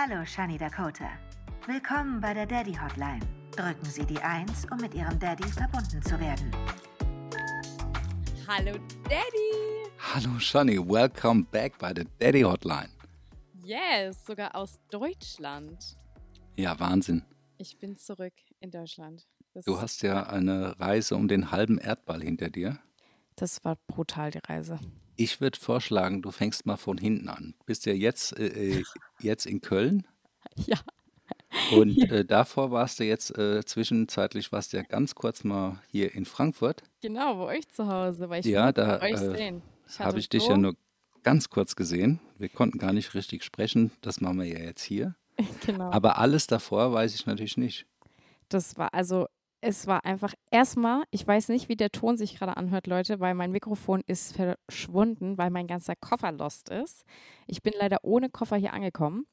Hallo, Shani Dakota. Willkommen bei der Daddy Hotline. Drücken Sie die 1, um mit Ihrem Daddy verbunden zu werden. Hallo Daddy! Hallo Shani, welcome back bei der Daddy Hotline. Yes, sogar aus Deutschland. Ja, Wahnsinn. Ich bin zurück in Deutschland. Das, Du hast ja eine Reise um den halben Erdball hinter dir. das war brutal, die Reise. Ich würde vorschlagen, du fängst mal von hinten an. Bist ja jetzt, äh, äh, jetzt in Köln Ja. und äh, davor warst du jetzt äh, zwischenzeitlich, warst du ja ganz kurz mal hier in Frankfurt. Genau, bei euch zu Hause, weil ich Ja, da euch äh, sehen. Ich habe hatte ich dich so, ja nur ganz kurz gesehen. Wir konnten gar nicht richtig sprechen. Das machen wir ja jetzt hier. Genau. Aber alles davor weiß ich natürlich nicht. Das war, also, es war einfach erstmal, ich weiß nicht, wie der Ton sich gerade anhört, Leute, weil mein Mikrofon ist verschwunden, weil mein ganzer Koffer lost ist. Ich bin leider ohne Koffer hier angekommen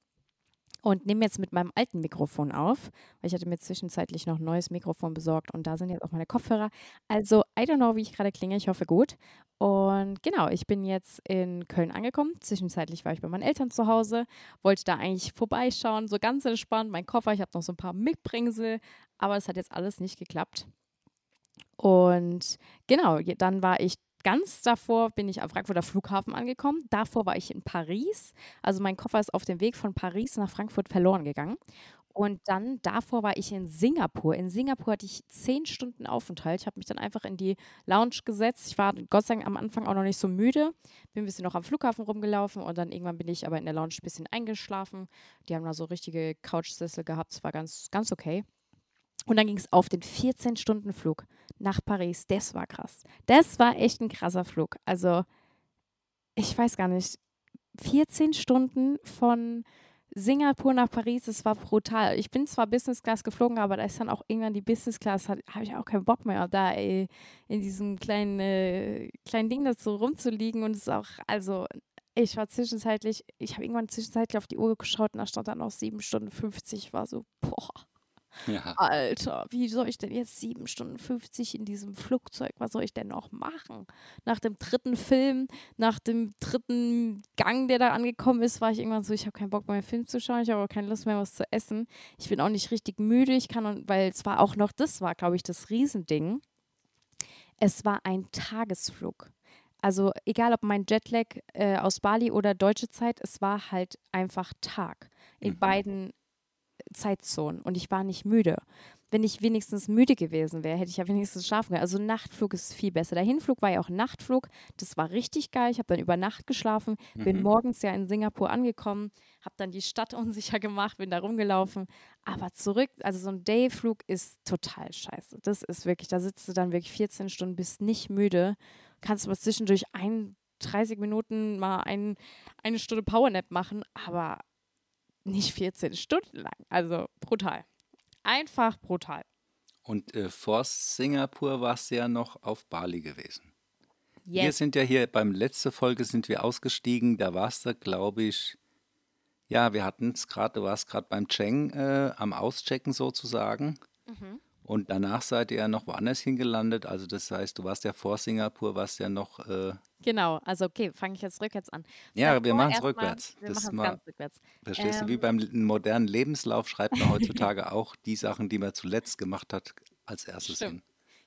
und nehme jetzt mit meinem alten Mikrofon auf, weil ich hatte mir zwischenzeitlich noch ein neues Mikrofon besorgt und da sind jetzt auch meine Kopfhörer. Also, I don't know, wie ich gerade klinge, ich hoffe gut. Und genau, ich bin jetzt in Köln angekommen. Zwischenzeitlich war ich bei meinen Eltern zu Hause, wollte da eigentlich vorbeischauen, so ganz entspannt, mein Koffer, ich habe noch so ein paar Mitbringsel, aber es hat jetzt alles nicht geklappt. Und genau, dann war ich ganz davor, bin ich am Frankfurter Flughafen angekommen. Davor war ich in Paris. Also mein Koffer ist auf dem Weg von Paris nach Frankfurt verloren gegangen. Und dann davor war ich in Singapur. In Singapur hatte ich zehn Stunden Aufenthalt. Ich habe mich dann einfach in die Lounge gesetzt. Ich war Gott sei Dank am Anfang auch noch nicht so müde. Bin ein bisschen noch am Flughafen rumgelaufen und dann irgendwann bin ich aber in der Lounge ein bisschen eingeschlafen. Die haben da so richtige Couchsessel gehabt. Es war ganz, ganz okay. Und dann ging es auf den 14-Stunden-Flug nach Paris. Das war krass. Das war echt ein krasser Flug. Also, ich weiß gar nicht. 14 Stunden von Singapur nach Paris, das war brutal. Ich bin zwar Business Class geflogen, aber da ist dann auch irgendwann die Business Class, habe ich auch keinen Bock mehr, da ey, in diesem kleinen, äh, kleinen Ding da so rumzuliegen. Und es ist auch, also, ich war zwischenzeitlich, ich habe irgendwann zwischenzeitlich auf die Uhr geschaut und da stand dann noch 7 Stunden 50. Ich war so, boah. Ja. Alter, wie soll ich denn jetzt 7 Stunden 50 in diesem Flugzeug, was soll ich denn noch machen? Nach dem dritten Film, nach dem dritten Gang, der da angekommen ist, war ich irgendwann so, ich habe keinen Bock mehr, einen Film zu schauen, ich habe auch keine Lust mehr, was zu essen. Ich bin auch nicht richtig müde, ich kann, und- weil es war auch noch, das war, glaube ich, das Riesending. Es war ein Tagesflug. Also egal ob mein Jetlag äh, aus Bali oder deutsche Zeit, es war halt einfach Tag in Mhm. beiden Zeitzonen und ich war nicht müde. Wenn ich wenigstens müde gewesen wäre, hätte ich ja wenigstens schlafen können. Also Nachtflug ist viel besser. Der Hinflug war ja auch Nachtflug. Das war richtig geil. Ich habe dann über Nacht geschlafen, bin Mhm. morgens ja in Singapur angekommen, habe dann die Stadt unsicher gemacht, bin da rumgelaufen. Aber zurück, also so ein Dayflug ist total scheiße. Das ist wirklich, da sitzt du dann wirklich 14 Stunden, bist nicht müde, kannst aber zwischendurch ein, 30 Minuten mal ein, eine Stunde Powernap machen, aber nicht 14 Stunden lang. Also brutal. Einfach brutal. Und äh, vor Singapur warst du ja noch auf Bali gewesen. Wir Yes. sind ja hier beim letzte Folge sind wir ausgestiegen. Da warst du, glaube ich, ja, wir hatten es gerade, du warst gerade beim Cheng äh, am Auschecken sozusagen. Mhm. Und danach seid ihr ja noch woanders hingelandet. Also das heißt, du warst ja vor Singapur, warst ja noch, äh, Genau, also okay, fange ich jetzt rückwärts an. ja, wir Davor machen es rückwärts. Wir Das machen es ganz rückwärts. verstehst du, wie Ähm, beim modernen Lebenslauf schreibt man heutzutage auch die Sachen, die man zuletzt gemacht hat, als erstes Stimmt. hin.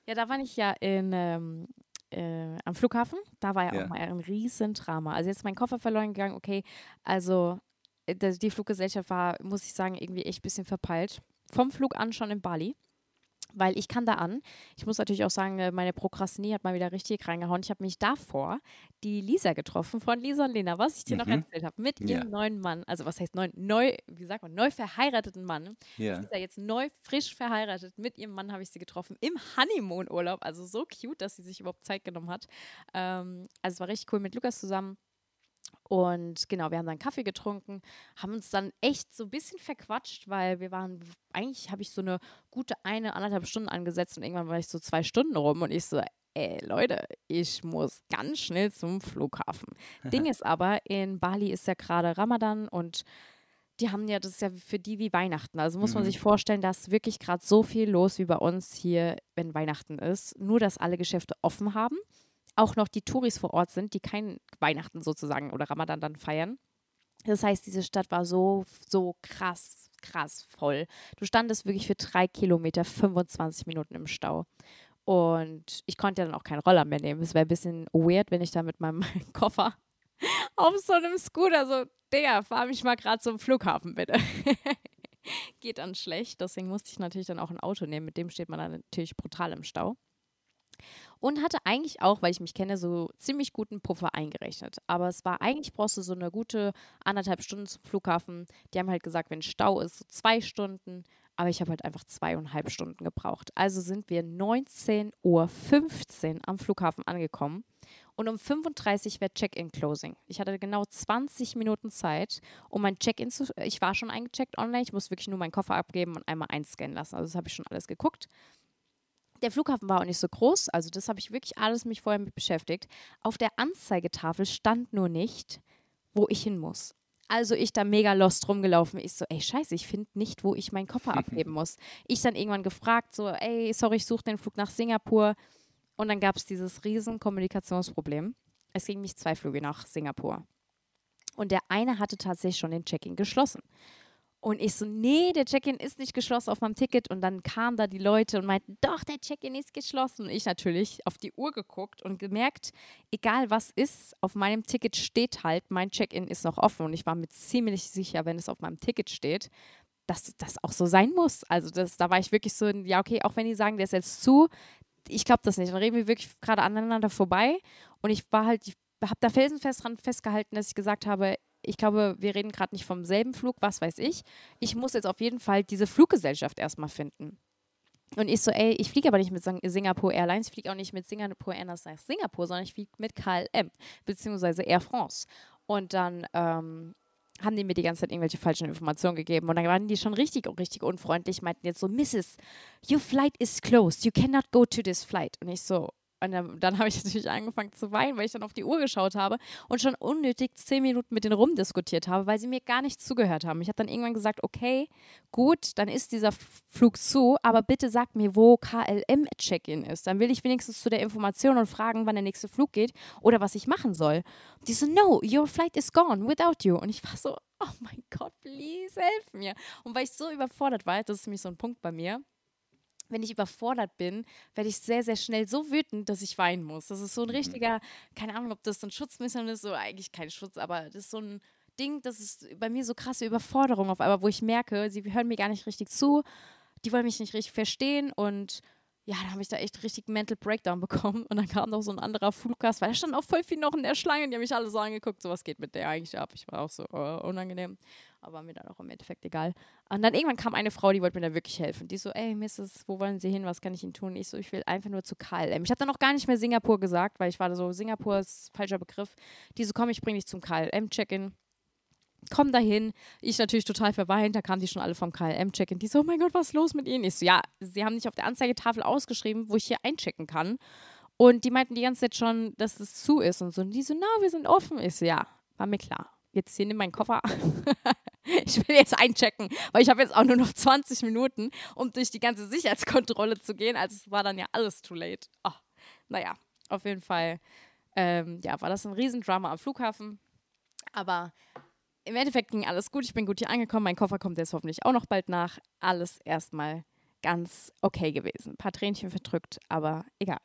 Ja, da war ich ja in, ähm, äh, am Flughafen. Da war ja, Ja. auch mal ein riesen Drama. Also jetzt ist mein Koffer verloren gegangen. Okay, also äh, die Fluggesellschaft war, muss ich sagen, irgendwie echt ein bisschen verpeilt. Vom Flug an schon in Bali. Weil ich kann da an. Ich muss natürlich auch sagen, äh, meine Prokrastinie hat mal wieder richtig reingehauen. Ich habe mich davor die Lisa getroffen von Lisa und Lena, was ich dir noch Mhm. erzählt habe, mit Ja. ihrem neuen Mann. Also was heißt neu, neu, wie sagt man, neu verheirateten Mann. Ja. Ja jetzt neu, frisch verheiratet. Mit ihrem Mann habe ich sie getroffen im Honeymoon-Urlaub. Also so cute, dass sie sich überhaupt Zeit genommen hat. Ähm, also es war richtig cool mit Lukas zusammen. Und genau, wir haben dann Kaffee getrunken, haben uns dann echt so ein bisschen verquatscht, weil wir waren, eigentlich habe ich so eine gute eine, anderthalb Stunden angesetzt und irgendwann war ich so zwei Stunden rum und ich so, ey Leute, ich muss ganz schnell zum Flughafen. Ding ist aber, in Bali ist ja gerade Ramadan und die haben ja, das ist ja für die wie Weihnachten. Also muss man Mhm. sich vorstellen, da ist wirklich gerade so viel los wie bei uns hier, wenn Weihnachten ist. Nur, dass alle Geschäfte offen haben. Auch noch die Touris vor Ort sind, die kein Weihnachten sozusagen oder Ramadan dann feiern. Das heißt, diese Stadt war so, so krass, krass voll. Du standest wirklich für drei Kilometer 25 Minuten im Stau. Und ich konnte ja dann auch keinen Roller mehr nehmen. Es wäre ein bisschen weird, wenn ich da mit meinem Koffer auf so einem Scooter so, Digga, fahr mich mal gerade zum Flughafen, bitte. Geht dann schlecht. Deswegen musste ich natürlich dann auch ein Auto nehmen. Mit dem steht man dann natürlich brutal im Stau. Und hatte eigentlich auch, weil ich mich kenne, so ziemlich guten Puffer eingerechnet. Aber es war eigentlich brauchst du so eine gute anderthalb Stunden zum Flughafen. Die haben halt gesagt, wenn Stau ist, so zwei Stunden. Aber ich habe halt einfach zweieinhalb Stunden gebraucht. Also sind wir 19.15 Uhr am Flughafen angekommen. Und um 35 Uhr wäre Check-in-Closing. Ich hatte genau 20 Minuten Zeit, um mein Check-in zu. Ich war schon eingecheckt online. Ich muss wirklich nur meinen Koffer abgeben und einmal einscannen lassen. Also, das habe ich schon alles geguckt. Der Flughafen war auch nicht so groß, also das habe ich wirklich alles mich vorher mit beschäftigt. Auf der Anzeigetafel stand nur nicht, wo ich hin muss. Also ich da mega lost rumgelaufen. Ich so, ey, scheiße, ich finde nicht, wo ich meinen Koffer abgeben muss. Ich dann irgendwann gefragt, so, ey, sorry, ich suche den Flug nach Singapur. Und dann gab es dieses riesen Kommunikationsproblem. Es ging mich zwei Flüge nach Singapur. Und der eine hatte tatsächlich schon den Check-in geschlossen. Und ich so, nee, der Check-in ist nicht geschlossen auf meinem Ticket. Und dann kamen da die Leute und meinten, doch, der Check-in ist geschlossen. Und ich natürlich auf die Uhr geguckt und gemerkt, egal was ist, auf meinem Ticket steht halt, mein Check-in ist noch offen. Und ich war mir ziemlich sicher, wenn es auf meinem Ticket steht, dass das auch so sein muss. Also das, da war ich wirklich so, ja, okay, auch wenn die sagen, der ist jetzt zu, ich glaube das nicht. Dann reden wir wirklich gerade aneinander vorbei. Und ich war halt, ich habe da felsenfest dran festgehalten, dass ich gesagt habe, ich glaube, wir reden gerade nicht vom selben Flug, was weiß ich. Ich muss jetzt auf jeden Fall diese Fluggesellschaft erstmal finden. Und ich so, ey, ich fliege aber nicht mit Singapore Airlines, ich fliege auch nicht mit Singapore Airlines nach Singapur, sondern ich fliege mit KLM, beziehungsweise Air France. Und dann ähm, haben die mir die ganze Zeit irgendwelche falschen Informationen gegeben. Und dann waren die schon richtig, richtig unfreundlich, meinten jetzt so, Mrs., your flight is closed, you cannot go to this flight. Und ich so, und dann, habe ich natürlich angefangen zu weinen, weil ich dann auf die Uhr geschaut habe und schon unnötig zehn Minuten mit denen rumdiskutiert habe, weil sie mir gar nicht zugehört haben. Ich habe dann irgendwann gesagt, okay, gut, dann ist dieser Flug zu, aber bitte sag mir, wo KLM-Check-In ist. Dann will ich wenigstens zu der Information und fragen, wann der nächste Flug geht oder was ich machen soll. Und die so, no, your flight is gone without you. Und ich war so, oh mein Gott, please, helf mir. Und weil ich so überfordert war, das ist nämlich so ein Punkt bei mir, wenn ich überfordert bin, werde ich sehr, sehr schnell so wütend, dass ich weinen muss. Das ist so ein mhm. richtiger, keine Ahnung, ob das so ein Schutzmission ist oder eigentlich kein Schutz, aber das ist so ein Ding, das ist bei mir so krasse Überforderung auf einmal, wo ich merke, sie hören mir gar nicht richtig zu, die wollen mich nicht richtig verstehen und ja, da habe ich da echt richtig Mental Breakdown bekommen. Und dann kam noch so ein anderer Fluggast, weil da stand auch voll viel noch in der Schlange und die haben mich alle so angeguckt, so was geht mit der eigentlich ab. Ich war auch so uh, unangenehm, aber mir dann auch im Endeffekt egal. Und dann irgendwann kam eine Frau, die wollte mir da wirklich helfen. Die so, ey, Mrs., wo wollen Sie hin? Was kann ich Ihnen tun? Ich so, ich will einfach nur zu KLM. Ich habe dann auch gar nicht mehr Singapur gesagt, weil ich war so, Singapur ist falscher Begriff. Die so, komm, ich bringe dich zum KLM-Check-In komm dahin. Ich natürlich total verweint. Da kamen die schon alle vom KLM-Check-In. Die so, oh mein Gott, was ist los mit ihnen? Ich so, ja, sie haben nicht auf der Anzeigetafel ausgeschrieben, wo ich hier einchecken kann. Und die meinten die ganze Zeit schon, dass es zu ist und so. Und die so, na, wir sind offen. Ich so, ja, war mir klar. Jetzt hier nimm meinen Koffer. ich will jetzt einchecken, weil ich habe jetzt auch nur noch 20 Minuten, um durch die ganze Sicherheitskontrolle zu gehen. Also es war dann ja alles too late. Oh, naja, auf jeden Fall ähm, ja, war das ein Riesendrama am Flughafen. Aber im Endeffekt ging alles gut. Ich bin gut hier angekommen. Mein Koffer kommt jetzt hoffentlich auch noch bald nach. Alles erstmal ganz okay gewesen. Ein paar Tränchen verdrückt, aber egal.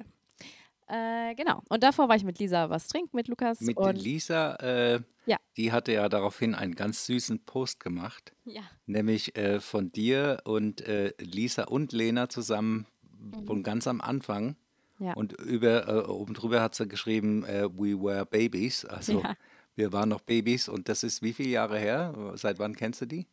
Äh, genau. Und davor war ich mit Lisa was trinken, mit Lukas. Mit und Lisa, äh, ja. die hatte ja daraufhin einen ganz süßen Post gemacht. Ja. Nämlich äh, von dir und äh, Lisa und Lena zusammen mhm. von ganz am Anfang. Ja. Und über, äh, oben drüber hat sie geschrieben, äh, we were babies. Also ja. Wir waren noch Babys und das ist wie viele Jahre her? Seit wann kennst du die?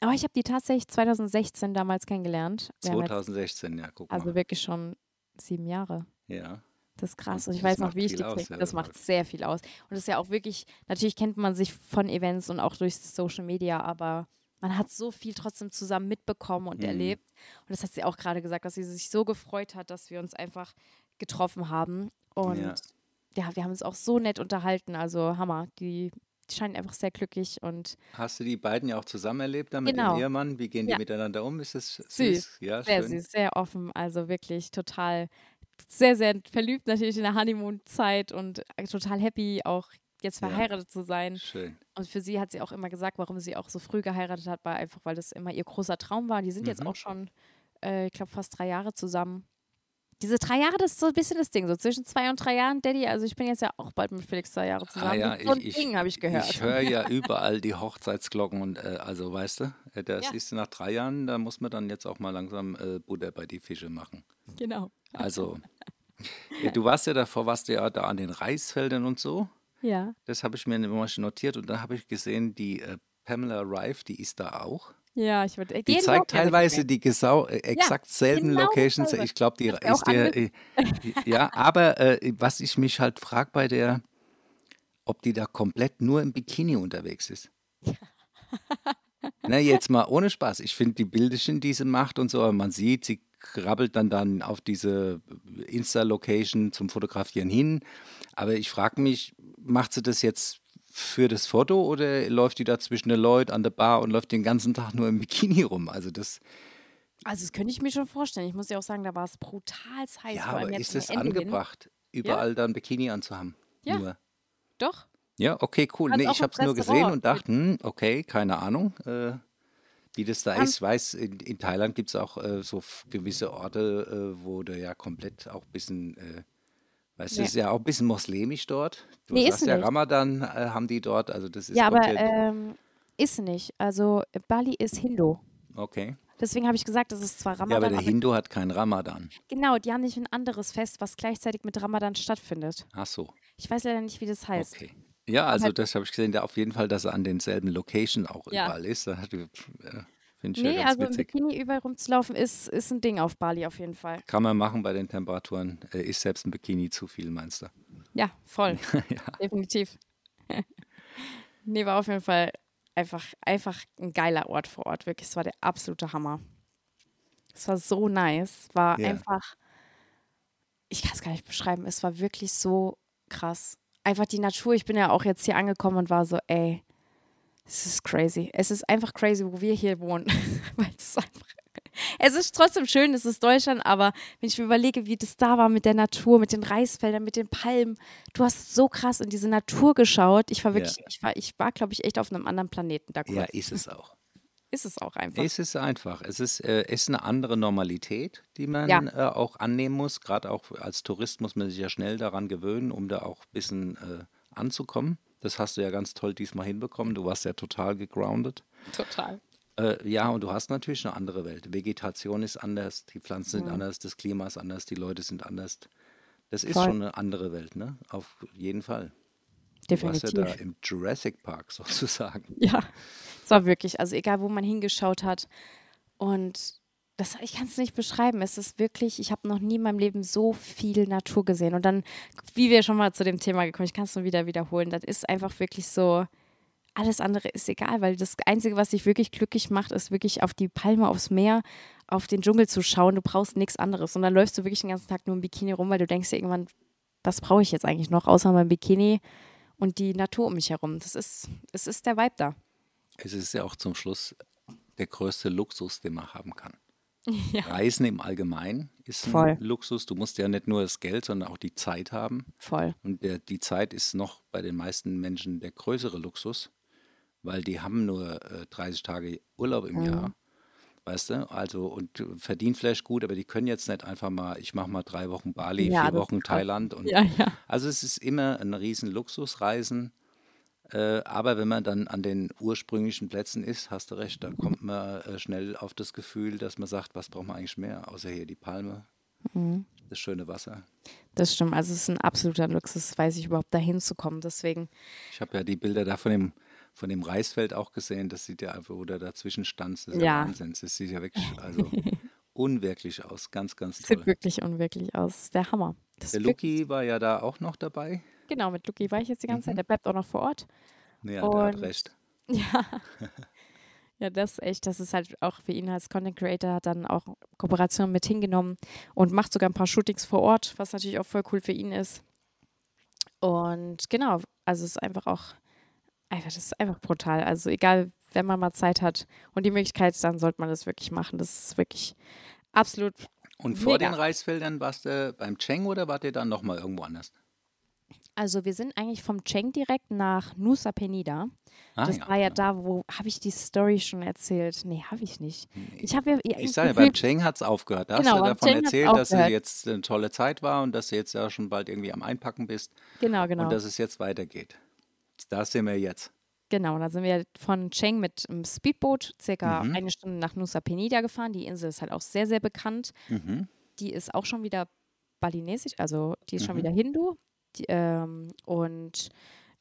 Aber ich habe die tatsächlich 2016 damals kennengelernt. Wir 2016, ja, guck also mal. Also wirklich schon sieben Jahre. Ja. Das ist krass. Und ich weiß noch, wie ich die aus, ja, Das macht sehr viel aus. Und das ist ja auch wirklich, natürlich kennt man sich von Events und auch durch Social Media, aber man hat so viel trotzdem zusammen mitbekommen und mhm. erlebt. Und das hat sie auch gerade gesagt, dass sie sich so gefreut hat, dass wir uns einfach getroffen haben. Und ja ja, wir haben uns auch so nett unterhalten. Also Hammer. Die, die scheinen einfach sehr glücklich und. Hast du die beiden ja auch zusammen erlebt dann mit genau. dem Ehemann? Wie gehen die ja. miteinander um? Ist es süß? süß? Ja, sehr schön. süß, sehr offen. Also wirklich total, sehr, sehr verliebt natürlich in der Honeymoon-Zeit und total happy, auch jetzt Ja. verheiratet zu sein. Schön. Und für sie hat sie auch immer gesagt, warum sie auch so früh geheiratet hat, war einfach, weil das immer ihr großer Traum war. Die sind jetzt Mhm. auch schon, äh, ich glaube, fast drei Jahre zusammen. Diese drei Jahre, das ist so ein bisschen das Ding, so zwischen zwei und drei Jahren, Daddy. Also ich bin jetzt ja auch bald mit Felix zwei Jahre zusammen. Ah ja, so ein ich, Ding, habe ich gehört. ich höre ja überall die Hochzeitsglocken und äh, also weißt du, äh, das Ja. ist nach drei Jahren, da muss man dann jetzt auch mal langsam äh, Butter bei die Fische machen. Genau. Also, ja, du warst ja davor, warst du ja da an den Reisfeldern und so. Ja. Das habe ich mir nämlich notiert und dann habe ich gesehen, die äh, Pamela Rife, die ist da auch. Ja, ich würde. Die zeigt teilweise die gesau äh, exakt selben genau Locations. dasselbe. Ich glaube, die ist der, äh, ja, aber äh, was ich mich halt frage bei der, ob die da komplett nur im Bikini unterwegs ist. Na, jetzt mal ohne Spaß. Ich finde die Bilderchen, die sie macht und so, aber man sieht, sie krabbelt dann dann auf diese Insta-Location zum Fotografieren hin. Aber ich frage mich, macht sie das jetzt für das Foto oder läuft die da zwischen den Leuten an der Bar und läuft den ganzen Tag nur im Bikini rum? Also das, Also, das könnte ich mir schon vorstellen. Ich muss ja auch sagen, da war es brutal heiß. ja, aber ist es Ende hin. angebracht, überall dann Bikini anzuhaben? Ja. Nur. Doch. Ja, okay, cool. Nee, ich habe es nur gesehen und dachte, hm, okay, keine Ahnung, äh, wie das da Ähm, ist. Ich weiß, in, in Thailand gibt es auch äh, so gewisse Orte, äh, wo du ja komplett auch ein bisschen, äh, weißt du, es ist ja auch ein bisschen moslemisch dort. Du Nee, ist sagst ja, nicht. Ramadan äh, haben die dort, also das ist Ja, aber ähm, ist nicht. Also, Bali ist Hindu. okay. Deswegen habe ich gesagt, das ist zwar Ja, Ramadan, aber der aber Hindu hat keinen Ramadan. genau, die haben nicht ein anderes Fest, was gleichzeitig mit Ramadan stattfindet. Ach so, Ich weiß leider nicht, wie das heißt. okay. Ja, also halt- das habe ich gesehen, da auf jeden Fall, dass er an denselben Location auch Ja. überall ist. Da hat- äh, Finde ich Nee, ja ganz also im witzig. Bikini überall rumzulaufen ist, ist ein Ding auf Bali auf jeden Fall. Kann man machen bei den Temperaturen. Äh, ist selbst ein Bikini zu viel, meinst du? Ja, voll. ja. Definitiv. nee, war auf jeden Fall einfach, einfach ein geiler Ort vor Ort. Wirklich, es war der absolute Hammer. Es war so nice. War Ja. einfach, ich kann es gar nicht beschreiben, es war wirklich so krass. Einfach die Natur. Ich bin ja auch jetzt hier angekommen und war so, ey, es ist crazy. Es ist einfach crazy, wo wir hier wohnen. Weil es ist einfach. Es ist trotzdem schön, es ist Deutschland, aber wenn ich mir überlege, wie das da war mit der Natur, mit den Reisfeldern, mit den Palmen, du hast so krass in diese Natur geschaut. Ich war Ja. wirklich, ich war, ich war, glaube ich, echt auf einem anderen Planeten da kurz. ja, ist es auch. Ist es auch einfach. Es ist einfach. Es ist, äh, ist eine andere Normalität, die man Ja. äh, auch annehmen muss. Gerade auch als Tourist muss man sich ja schnell daran gewöhnen, um da auch ein bisschen äh, anzukommen. Das hast du ja ganz toll diesmal hinbekommen. Du warst ja total gegroundet. Total. Äh, ja, und du hast natürlich eine andere Welt. Vegetation ist anders, die Pflanzen sind Mhm. anders, das Klima ist anders, die Leute sind anders. Das ist Voll. schon eine andere Welt, ne? Auf jeden Fall. Du warst Definitiv. ja da im Jurassic Park sozusagen. Ja, es war wirklich, also egal, wo man hingeschaut hat. Und das, ich kann es nicht beschreiben. Es ist wirklich, ich habe noch nie in meinem Leben so viel Natur gesehen. Und dann, wie wir schon mal zu dem Thema gekommen, ich kann es nur wieder wiederholen, das ist einfach wirklich so, alles andere ist egal, weil das Einzige, was dich wirklich glücklich macht, ist wirklich auf die Palme, aufs Meer, auf den Dschungel zu schauen. Du brauchst nichts anderes. Und dann läufst du wirklich den ganzen Tag nur im Bikini rum, weil du denkst dir irgendwann, was brauche ich jetzt eigentlich noch, außer mein Bikini und die Natur um mich herum. Das ist, es ist der Vibe da. Es ist ja auch zum Schluss der größte Luxus, den man haben kann. Ja. Reisen im Allgemeinen ist ein Voll. Luxus. Du musst ja nicht nur das Geld, sondern auch die Zeit haben. Voll. Und der, die Zeit ist noch bei den meisten Menschen der größere Luxus, weil die haben nur äh, 30 Tage Urlaub im Mhm. Jahr. Weißt du? Also, und verdienen vielleicht gut, aber die können jetzt nicht einfach mal, ich mache mal drei Wochen Bali, Ja, vier Wochen. Thailand. Und Ja, ja. Also, es ist immer ein riesen Luxusreisen. Äh, aber wenn man dann an den ursprünglichen Plätzen ist, hast du recht, da kommt man äh, schnell auf das Gefühl, dass man sagt, was braucht man eigentlich mehr, außer hier die Palme, Mhm. das schöne Wasser. Das stimmt. Also es ist ein absoluter Luxus, weiß ich überhaupt dahin zu kommen. Deswegen, Ich habe ja die Bilder da von dem, von dem Reisfeld auch gesehen. Das sieht ja einfach, wo der dazwischen stand. Das ist ja, Ja. Wahnsinn. Das sieht ja wirklich also unwirklich aus. Ganz, ganz sieht toll. wirklich unwirklich aus. Der Hammer. Das Der Luki war ja da auch noch dabei. Genau, mit Luki war ich jetzt die ganze Mhm. Zeit. Der bleibt auch noch vor Ort. Ja, der hat Und- recht. Ja. Ja, das ist echt, das ist halt auch für ihn als Content Creator, hat dann auch Kooperationen mit hingenommen und macht sogar ein paar Shootings vor Ort, was natürlich auch voll cool für ihn ist. Und genau, also es ist einfach auch, einfach, das ist einfach brutal. Also egal, wenn man mal Zeit hat und die Möglichkeit, dann sollte man das wirklich machen. Das ist wirklich absolut, Und vor Mega. den Reisfeldern warst du beim Cheng oder wart ihr dann nochmal irgendwo anders? Also wir sind eigentlich vom Cheng direkt nach Nusa Penida. Ah, das ja, war ja ja. da, wo habe ich die Story schon erzählt? Nee, habe ich nicht. Ich habe ja Ich sage ja, beim Cheng hat es aufgehört. Da Genau, hast du davon Cheng erzählt, dass du jetzt eine tolle Zeit war und dass du jetzt ja schon bald irgendwie am Einpacken bist genau, genau. und dass es jetzt weitergeht. Da sind wir jetzt. Genau, da sind wir von Cheng mit einem Speedboot circa Mhm. eine Stunde nach Nusa Penida gefahren. Die Insel ist halt auch sehr, sehr bekannt. Mhm. Die ist auch schon wieder balinesisch, also die ist schon Mhm. wieder Hindu. Ähm, und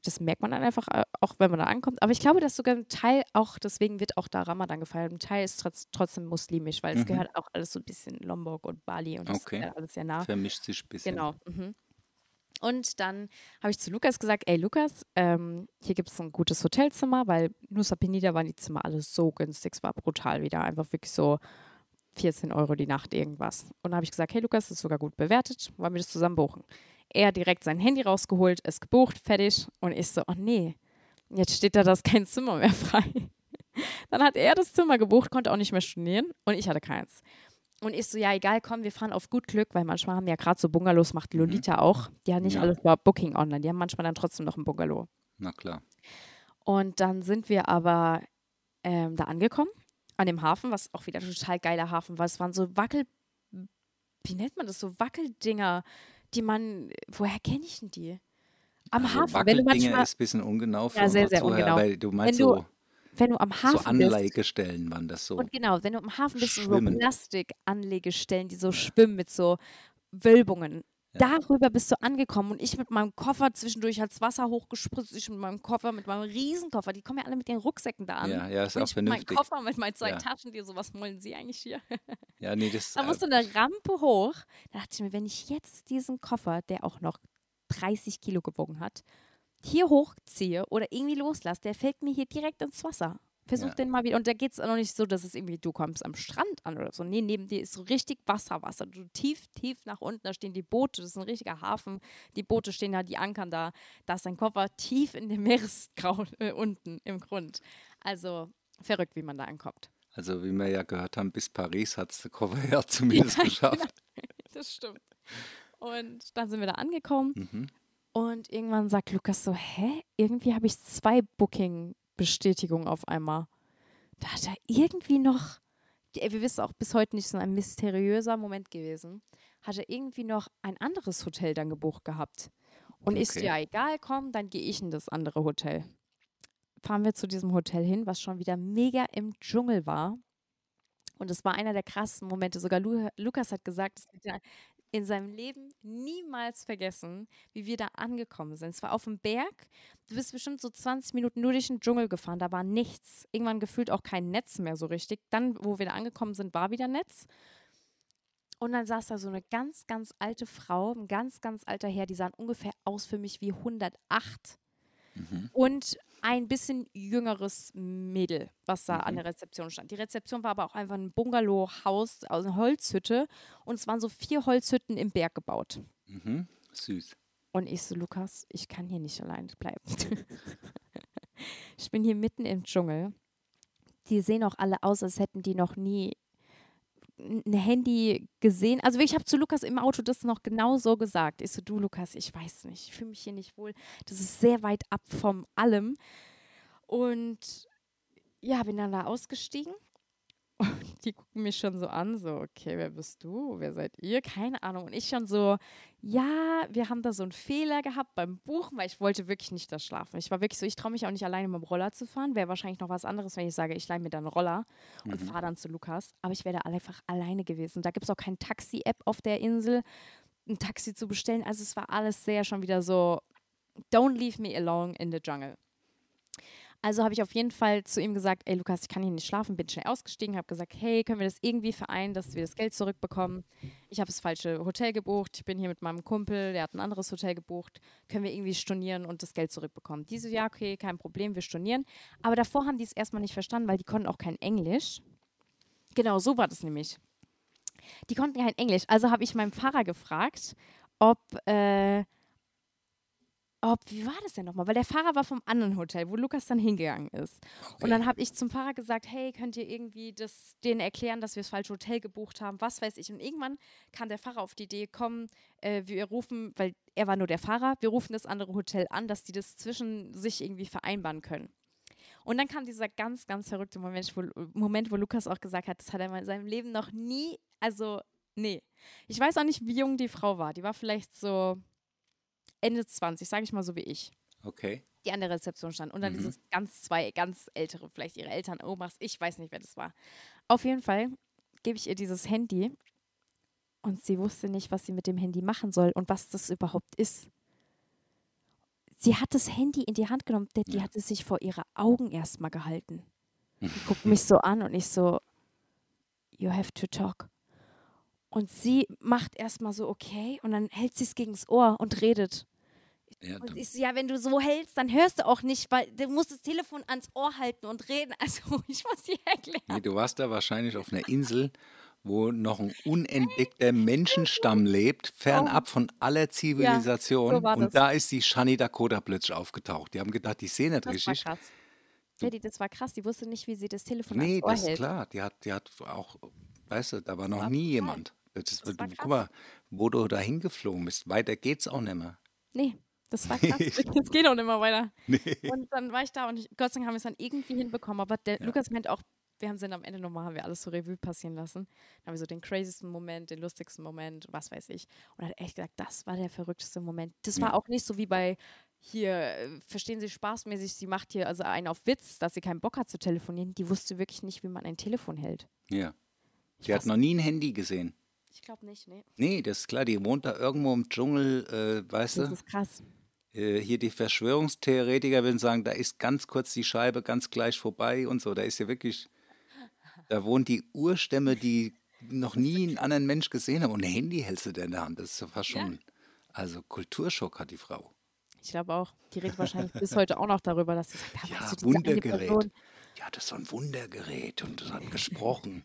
das merkt man dann einfach, äh, auch wenn man da ankommt. Aber ich glaube, dass sogar ein Teil auch, deswegen wird auch da Ramadan gefeiert, ein Teil ist trotz, trotzdem muslimisch, weil es Mhm. gehört auch alles so ein bisschen Lombok und Bali und das ist Okay. ja alles sehr nah. Vermischt sich ein bisschen. Genau. Mhm. Und dann habe ich zu Lukas gesagt, ey Lukas, ähm, hier gibt es ein gutes Hotelzimmer, weil Nusa Penida waren die Zimmer alle so günstig, es war brutal wieder, einfach wirklich so 14 Euro die Nacht irgendwas. Und da habe ich gesagt, hey Lukas, das ist sogar gut bewertet, wollen wir das zusammen buchen? Er direkt sein Handy rausgeholt, es gebucht, fertig. Und ich so, oh nee, jetzt steht da, da ist kein Zimmer mehr frei. Dann hat er das Zimmer gebucht, konnte auch nicht mehr studieren und ich hatte keins. Und ich so, ja, egal, komm, wir fahren auf gut Glück, weil manchmal haben ja gerade so Bungalows, macht Lolita auch. Die haben nicht Ja. alles über Booking online, die haben manchmal dann trotzdem noch ein Bungalow. Na klar. Und dann sind wir aber ähm, da angekommen, an dem Hafen, was auch wieder ein total geiler Hafen war. Es waren so Wackel, wie nennt man das, so Wackeldinger, die man, woher kenne ich denn die? Am Also Hafen, wenn du manchmal, ist ein bisschen ungenau für Ja, sehr, sehr ungenau. aber du meinst du so, wenn du am so Hafen bist, Anleigestellen waren das so. Und genau, wenn du am Hafen bist so. Plastikanlegestellen, die so schwimmen mit so Wölbungen. Ja. Darüber bist du angekommen und ich mit meinem Koffer zwischendurch als Wasser hochgespritzt, ich mit meinem Koffer, mit meinem Riesenkoffer. Die kommen ja alle mit den Rucksäcken da an. Ja, ja, ist und auch ich mit meinem vernünftig. Koffer, mit meinen zwei Ja. Taschen, die so, was wollen Sie eigentlich hier? Ja, nee, das Da musst du eine Rampe hoch. Da dachte ich mir, wenn ich jetzt diesen Koffer, der auch noch 30 Kilo gewogen hat, hier hochziehe oder irgendwie loslasse, der fällt mir hier direkt ins Wasser. Versuch Ja. den mal wieder. Und da geht es auch noch nicht so, dass es irgendwie, du kommst am Strand an oder so. Nee, neben dir ist so richtig Wasser, Wasser. Du tief, tief nach unten, da stehen die Boote, das ist ein richtiger Hafen. Die Boote stehen da, die ankern da. Da ist dein Koffer tief in dem Meeresgrau äh, unten im Grund. Also verrückt, wie man da ankommt. Also wie wir ja gehört haben, bis Paris hat es der Koffer ja zumindest geschafft. Das stimmt. Und dann sind wir da angekommen. Mhm. Und irgendwann sagt Lukas so, hä? Irgendwie habe ich zwei Booking-Bestätigungen auf einmal. Da hat er irgendwie noch, ey, wir wissen auch bis heute nicht, so ein mysteriöser Moment gewesen, hat er irgendwie noch ein anderes Hotel dann gebucht gehabt. Und Okay. ja, egal, komm, dann gehe ich in das andere Hotel. Fahren wir zu diesem Hotel hin, was schon wieder mega im Dschungel war. Und es war einer der krassesten Momente. Sogar Lu Lukas hat gesagt, es er in seinem Leben niemals vergessen, wie wir da angekommen sind. Es war auf dem Berg. Du bist bestimmt so 20 Minuten nur durch den Dschungel gefahren. Da war nichts. Irgendwann gefühlt auch kein Netz mehr so richtig. Dann, wo wir da angekommen sind, war wieder Netz. Und dann saß da so eine ganz, ganz alte Frau, ein ganz, ganz alter Herr, die sahen ungefähr aus für mich wie 108 Mhm. und ein bisschen jüngeres Mädel, was da an Mhm. der Rezeption stand. Die Rezeption war aber auch einfach ein Bungalow-Haus aus einer Holzhütte und es waren so vier Holzhütten im Berg gebaut. Mhm. Süß. Und ich so, Lukas, ich kann hier nicht allein bleiben. ich bin hier mitten im Dschungel. Die sehen auch alle aus, als hätten die noch nie ein Handy gesehen. Also ich habe zu Lukas im Auto das noch genau so gesagt. Ich so, du Lukas, ich weiß nicht, ich fühle mich hier nicht wohl. Das ist sehr weit ab vom allem. Und ja, bin dann da ausgestiegen. Und die gucken mich schon so an, so, okay, wer bist du? Wer seid ihr? Keine Ahnung. Und ich schon so, ja, wir haben da so einen Fehler gehabt beim Buchen, weil ich wollte wirklich nicht da schlafen. Ich war wirklich so, ich traue mich auch nicht alleine mit dem Roller zu fahren. Wäre wahrscheinlich noch was anderes, wenn ich sage, ich leih mir dann einen Roller und Mhm. fahre dann zu Lukas. Aber ich wäre da einfach alleine gewesen. Da gibt es auch keine Taxi-App auf der Insel, ein Taxi zu bestellen. Also es war alles sehr schon wieder so, don't leave me alone in the jungle. Also habe ich auf jeden Fall zu ihm gesagt, ey Lukas, ich kann hier nicht schlafen, bin schnell ausgestiegen, habe gesagt, hey, können wir das irgendwie vereinen, dass wir das Geld zurückbekommen? Ich habe das falsche Hotel gebucht, ich bin hier mit meinem Kumpel, der hat ein anderes Hotel gebucht, können wir irgendwie stornieren und das Geld zurückbekommen? Diese, ja, okay, kein Problem, wir stornieren. Aber davor haben die es erstmal nicht verstanden, weil die konnten auch kein Englisch. Genau, so war das nämlich. Die konnten kein Englisch, also habe ich meinem Fahrer gefragt, ob, äh, ob, wie war das denn nochmal? Weil der Fahrer war vom anderen Hotel, wo Lukas dann hingegangen ist. Und dann habe ich zum Fahrer gesagt, hey, könnt ihr irgendwie das denen erklären, dass wir das falsche Hotel gebucht haben, was weiß ich. Und irgendwann kam der Fahrer auf die Idee, komm, äh, wir rufen, weil er war nur der Fahrer, wir rufen das andere Hotel an, dass die das zwischen sich irgendwie vereinbaren können. Und dann kam dieser ganz, ganz verrückte Moment wo, Moment, wo Lukas auch gesagt hat, das hat er in seinem Leben noch nie, also nee. Ich weiß auch nicht, wie jung die Frau war. Die war vielleicht so Ende 20, sage ich mal so wie ich. Okay. Die an der Rezeption stand. Und dann mhm. dieses ganz zwei, ganz ältere, vielleicht ihre Eltern, Omas, ich weiß nicht, wer das war. Auf jeden Fall gebe ich ihr dieses Handy und sie wusste nicht, was sie mit dem Handy machen soll und was das überhaupt ist. Sie hat das Handy in die Hand genommen, die, die hat es sich vor ihre Augen erstmal gehalten. Die guckt mich so an und ich so, you have to talk. Und sie macht erstmal so, okay, und dann hält sie es gegen das Ohr und redet. Ja, und ich so, ja, wenn du so hältst, dann hörst du auch nicht, weil du musst das Telefon ans Ohr halten und reden. Also ich muss dir erklären. Nee, du warst da wahrscheinlich auf einer Insel, wo noch ein unentdeckter Menschenstamm lebt, fernab von aller Zivilisation. Ja, so und da ist die Shani Dakota plötzlich aufgetaucht. Die haben gedacht, die sehen nicht das richtig. War krass. Teddy, das war krass. Die wusste nicht, wie sie das Telefon nee, ans Ohr hält. Nee, das ist klar. Die hat, die hat auch, weißt du, da war noch nie jemand. Das, das du, guck mal, wo du da hingeflogen bist. Weiter geht's auch nicht mehr. Nee, das war krass. Es geht auch nicht mehr weiter. Nee. Und dann war ich da und ich, Gott sei Dank haben wir es dann irgendwie hinbekommen. Aber der ja. Lukas meint auch, wir haben es dann am Ende nochmal, haben wir alles so Revue passieren lassen. Dann haben wir so den craziesten Moment, den lustigsten Moment, was weiß ich. Und er hat echt gesagt, das war der verrückteste Moment. Das war auch nicht so wie bei hier, verstehen Sie spaßmäßig, sie macht hier also einen auf Witz, dass sie keinen Bock hat zu telefonieren. Die wusste wirklich nicht, wie man ein Telefon hält. Ja. Sie hat noch nie ein Handy gesehen. Ich glaube nicht, nee. Nee, das ist klar, die wohnt da irgendwo im Dschungel, äh, weißt du? Das ist krass. Äh, hier die Verschwörungstheoretiker würden sagen, da ist ganz kurz die Scheibe ganz gleich vorbei und so. Da ist ja wirklich, da wohnt die Urstämme, die noch nie einen anderen Mensch gesehen haben. Und ein Handy hältst du da in der Hand. Das ist fast schon, ja. also Kulturschock hat die Frau. Ich glaube auch. Die redet wahrscheinlich bis heute auch noch darüber, dass sie sagt, ja, ja Wundergerät. Ja, das ist so ein Wundergerät und das hat gesprochen.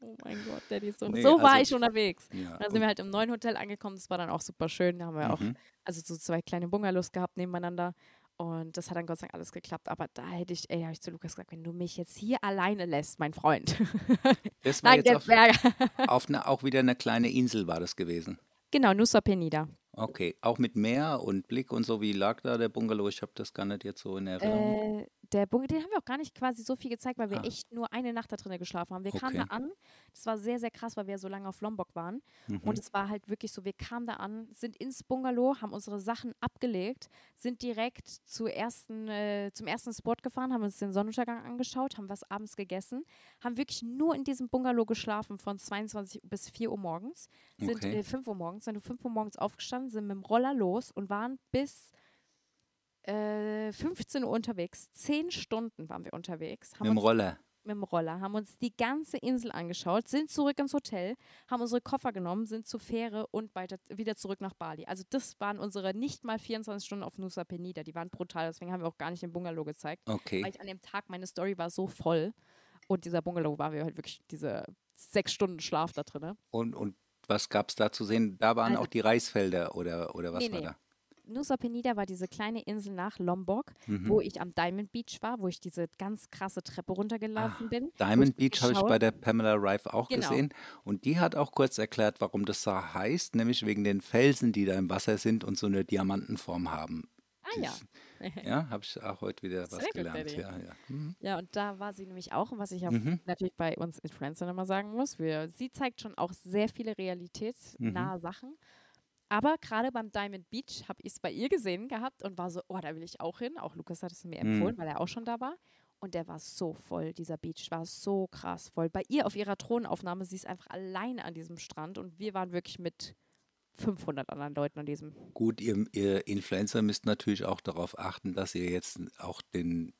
Oh mein Gott, Daddy, so, nee, so war also, ich unterwegs. Ja, und dann sind wir halt im neuen Hotel angekommen, das war dann auch super schön. Da haben wir mhm. auch also so zwei kleine Bungalows gehabt nebeneinander. Und das hat dann Gott sei Dank alles geklappt. Aber da hätte ich, ey, habe ich zu Lukas gesagt, wenn du mich jetzt hier alleine lässt, mein Freund. Das war Nein, jetzt auf, auf eine, auch wieder eine kleine Insel war das gewesen. Genau, Nusa Penida. Okay, auch mit Meer und Blick und so, wie lag da der Bungalow? Ich habe das gar nicht jetzt so in Erinnerung. Äh, der Bunker, den haben wir auch gar nicht quasi so viel gezeigt, weil wir ah. echt nur eine Nacht da drinnen geschlafen haben. Wir okay. kamen da an, das war sehr, sehr krass, weil wir so lange auf Lombok waren. Mhm. Und es war halt wirklich so, wir kamen da an, sind ins Bungalow, haben unsere Sachen abgelegt, sind direkt zu ersten, äh, zum ersten Spot gefahren, haben uns den Sonnenuntergang angeschaut, haben was abends gegessen, haben wirklich nur in diesem Bungalow geschlafen von 22 bis 4 Uhr morgens, sind okay. äh, 5 Uhr morgens, sind um 5 Uhr morgens aufgestanden, sind mit dem Roller los und waren bis äh, 15 Uhr unterwegs. Zehn Stunden waren wir unterwegs. mit dem Roller. Mit dem Roller. Haben uns die ganze Insel angeschaut, sind zurück ins Hotel, haben unsere Koffer genommen, sind zur Fähre und weiter, wieder zurück nach Bali. Also das waren unsere nicht mal 24 Stunden auf Nusa Penida. Die waren brutal, deswegen haben wir auch gar nicht den Bungalow gezeigt. Okay. Weil ich an dem Tag, meine Story war so voll. Und dieser Bungalow war wir halt wirklich diese sechs Stunden Schlaf da drin. Und, und was gab es da zu sehen? Da waren also, auch die Reisfelder oder, oder was nee, war nee. da? Nusa Penida war diese kleine Insel nach Lombok, mhm. wo ich am Diamond Beach war, wo ich diese ganz krasse Treppe runtergelaufen ah, bin. Diamond Beach habe ich bei der Pamela Rife auch genau. gesehen. Und die hat auch kurz erklärt, warum das so heißt, nämlich wegen den Felsen, die da im Wasser sind und so eine Diamantenform haben. Ah ja. ja, habe ich auch heute wieder was gelernt. ja, ja. Mhm. ja, und da war sie nämlich auch, was ich auch mhm. natürlich bei uns Influencern immer sagen muss, wir, sie zeigt schon auch sehr viele realitätsnahe mhm. Sachen. Aber gerade beim Diamond Beach habe ich es bei ihr gesehen gehabt und war so, oh, da will ich auch hin. Auch Lukas hat es mir empfohlen, mhm. weil er auch schon da war. Und der war so voll, dieser Beach war so krass voll. Bei ihr auf ihrer Thronaufnahme, sie ist einfach alleine an diesem Strand und wir waren wirklich mit 500 anderen Leuten an diesem. Gut, ihr, ihr Influencer müsst natürlich auch darauf achten, dass ihr jetzt auch den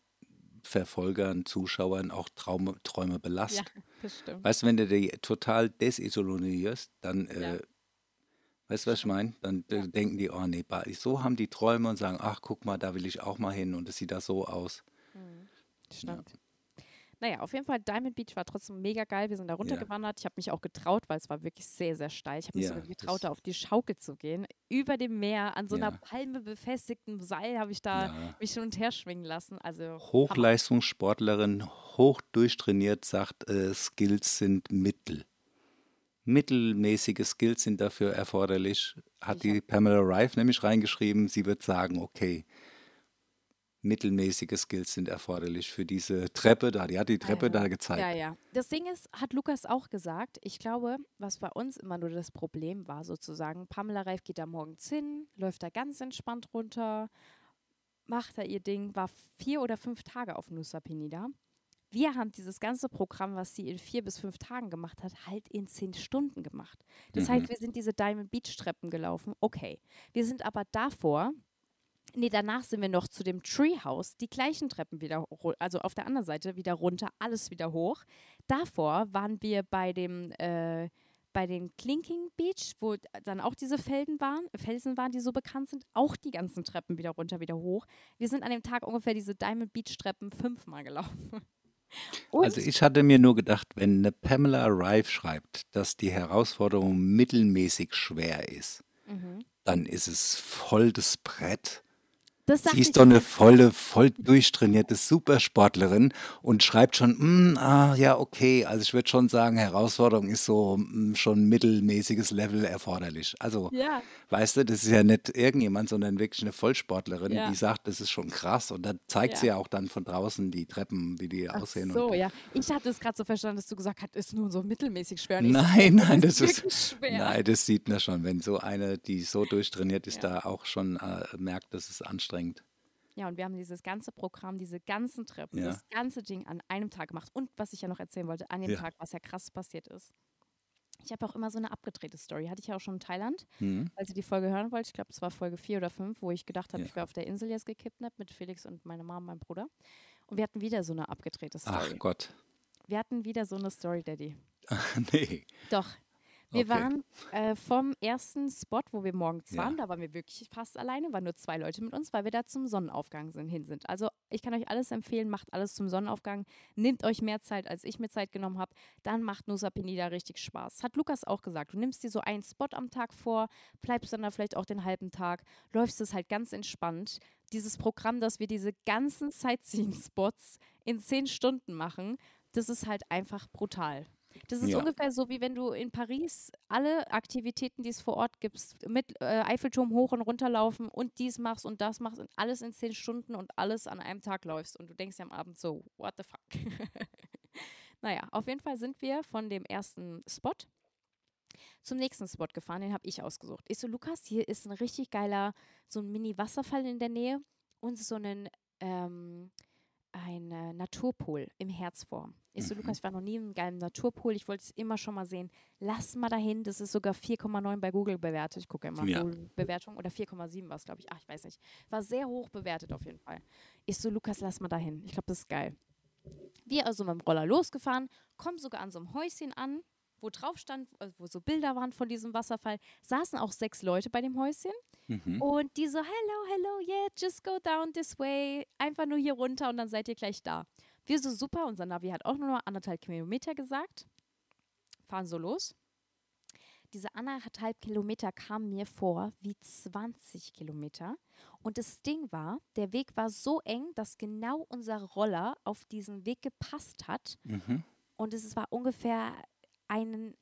Verfolgern, Zuschauern auch Traume, Träume belasst. Ja, das stimmt. Weißt du, wenn du die total desisolierst, dann äh, ja. Weißt du, was ich meine? Dann ja. denken die, oh nee, so haben die Träume und sagen, ach guck mal, da will ich auch mal hin und es sieht da so aus. Mhm. Stimmt. Ja. Naja, auf jeden Fall, Diamond Beach war trotzdem mega geil. Wir sind da runtergewandert. Ich habe mich auch getraut, weil es war wirklich sehr, sehr steil. Ich habe mich Ja, sogar getraut, da auf die Schaukel zu gehen. Über dem Meer, an so einer Ja. Palme befestigten Seil habe ich da Ja. mich hin und her schwingen lassen. Also. Hochleistungssportlerin, hoch durchtrainiert, sagt, äh, Skills sind Mittel. Mittelmäßige Skills sind dafür erforderlich. Hat die Pamela Rife nämlich reingeschrieben, sie wird sagen, okay, mittelmäßige Skills sind erforderlich für diese Treppe da. Die hat die Treppe ja. da gezeigt. Ja, ja. Das Ding ist, hat Lukas auch gesagt, ich glaube, was bei uns immer nur das Problem war, sozusagen, Pamela Reif geht da morgens hin, läuft da ganz entspannt runter, macht da ihr Ding, war vier oder fünf Tage auf Nusa Penida. Wir haben dieses ganze Programm, was sie in vier bis fünf Tagen gemacht hat, halt in zehn Stunden gemacht. Das Mhm. heißt, wir sind diese Diamond Beach Treppen gelaufen. Okay. Wir sind aber davor, nee, danach sind wir noch zu dem Treehouse, die gleichen Treppen wieder, also auf der anderen Seite wieder runter, alles wieder hoch. Davor waren wir bei dem, äh, bei den Clinking Beach, wo dann auch diese Felden waren, Felsen waren, die so bekannt sind, auch die ganzen Treppen wieder runter, wieder hoch. Wir sind an dem Tag ungefähr diese Diamond Beach Treppen fünfmal gelaufen. Und Also ich hatte mir nur gedacht, wenn eine Pamela Rife schreibt, dass die Herausforderung mittelmäßig schwer ist, Mhm. dann ist es voll das Brett. Das Sie ist doch eine volle, voll durchtrainierte Supersportlerin und schreibt schon, "Mm, ah, ja, okay. Also ich würde schon sagen, Herausforderung ist so mm, schon mittelmäßiges Level erforderlich. Also, Ja. weißt du, das ist ja nicht irgendjemand, sondern wirklich eine Vollsportlerin, Ja. die sagt, das ist schon krass. Und dann zeigt Ja. sie ja auch dann von draußen die Treppen, wie die Ach aussehen. so, ja. Ich hatte es gerade so verstanden, dass du gesagt hast, ist nur so mittelmäßig schwer. Nein, nein, das wirklich ist, schwer. nein, das sieht man schon. Wenn so eine, die so durchtrainiert ist, da auch schon äh, merkt, das ist anstrengend. Ja, und wir haben dieses ganze Programm, diese ganzen Treppen, Ja. das ganze Ding an einem Tag gemacht. Und was ich ja noch erzählen wollte, an dem Ja. Tag, was ja krass passiert ist. Ich habe auch immer so eine abgedrehte Story. Hatte ich ja auch schon in Thailand, Hm? als ihr die Folge hören wollt. Ich glaube, es war Folge 4 oder 5, wo ich gedacht habe, Ja. ich wäre auf der Insel jetzt gekidnappt mit Felix und meiner Mama und meinem Bruder. Und wir hatten wieder so eine abgedrehte Story. Ach Gott. Wir hatten wieder so eine Story, Daddy. nee. Doch. Wir Okay. waren äh, vom ersten Spot, wo wir morgens Ja. waren, da waren wir wirklich fast alleine, waren nur zwei Leute mit uns, weil wir da zum Sonnenaufgang sind, hin sind. Also ich kann euch alles empfehlen, macht alles zum Sonnenaufgang, nehmt euch mehr Zeit, als ich mir Zeit genommen habe, dann macht Nusa Penida richtig Spaß. Hat Lukas auch gesagt, du nimmst dir so einen Spot am Tag vor, bleibst dann da vielleicht auch den halben Tag, läufst es halt ganz entspannt. Dieses Programm, dass wir diese ganzen Sightseeing-Spots in zehn Stunden machen, das ist halt einfach brutal. Das ist Ja. ungefähr so, wie wenn du in Paris alle Aktivitäten, die es vor Ort gibt, mit äh, Eiffelturm hoch und runter laufen und dies machst und das machst und alles in zehn Stunden und alles an einem Tag läufst. Und du denkst ja am Abend so, what the fuck? naja, auf jeden Fall sind wir von dem ersten Spot zum nächsten Spot gefahren, den habe ich ausgesucht. Ich so, Lukas, hier ist ein richtig geiler, so ein Mini-Wasserfall in der Nähe und so einen, ähm, ein äh, Naturpool im Herzform. Ich so, Mhm. Lukas, ich war noch nie im geilen Naturpool, ich wollte es immer schon mal sehen. Lass mal dahin, das ist sogar 4,9 bei Google bewertet. Ich gucke immer Ja. Google-Bewertung oder 4,7 war es, glaube ich. Ach, ich weiß nicht. War sehr hoch bewertet auf jeden Fall. Ich so, Lukas, lass mal dahin. Ich glaube, das ist geil. Wir also mit dem Roller losgefahren, kommen sogar an so einem Häuschen an, wo drauf stand, äh, wo so Bilder waren von diesem Wasserfall. Saßen auch sechs Leute bei dem Häuschen. Mhm. Und die so, hello, hello, yeah, just go down this way. Einfach nur hier runter und dann seid ihr gleich da. Wir so, super, unser Navi hat auch nur noch anderthalb Kilometer gesagt. Fahren so los. Diese anderthalb Kilometer kamen mir vor wie 20 Kilometer. Und das Ding war, der Weg war so eng, dass genau unser Roller auf diesen Weg gepasst hat. Mhm. Und es war ungefähr einen,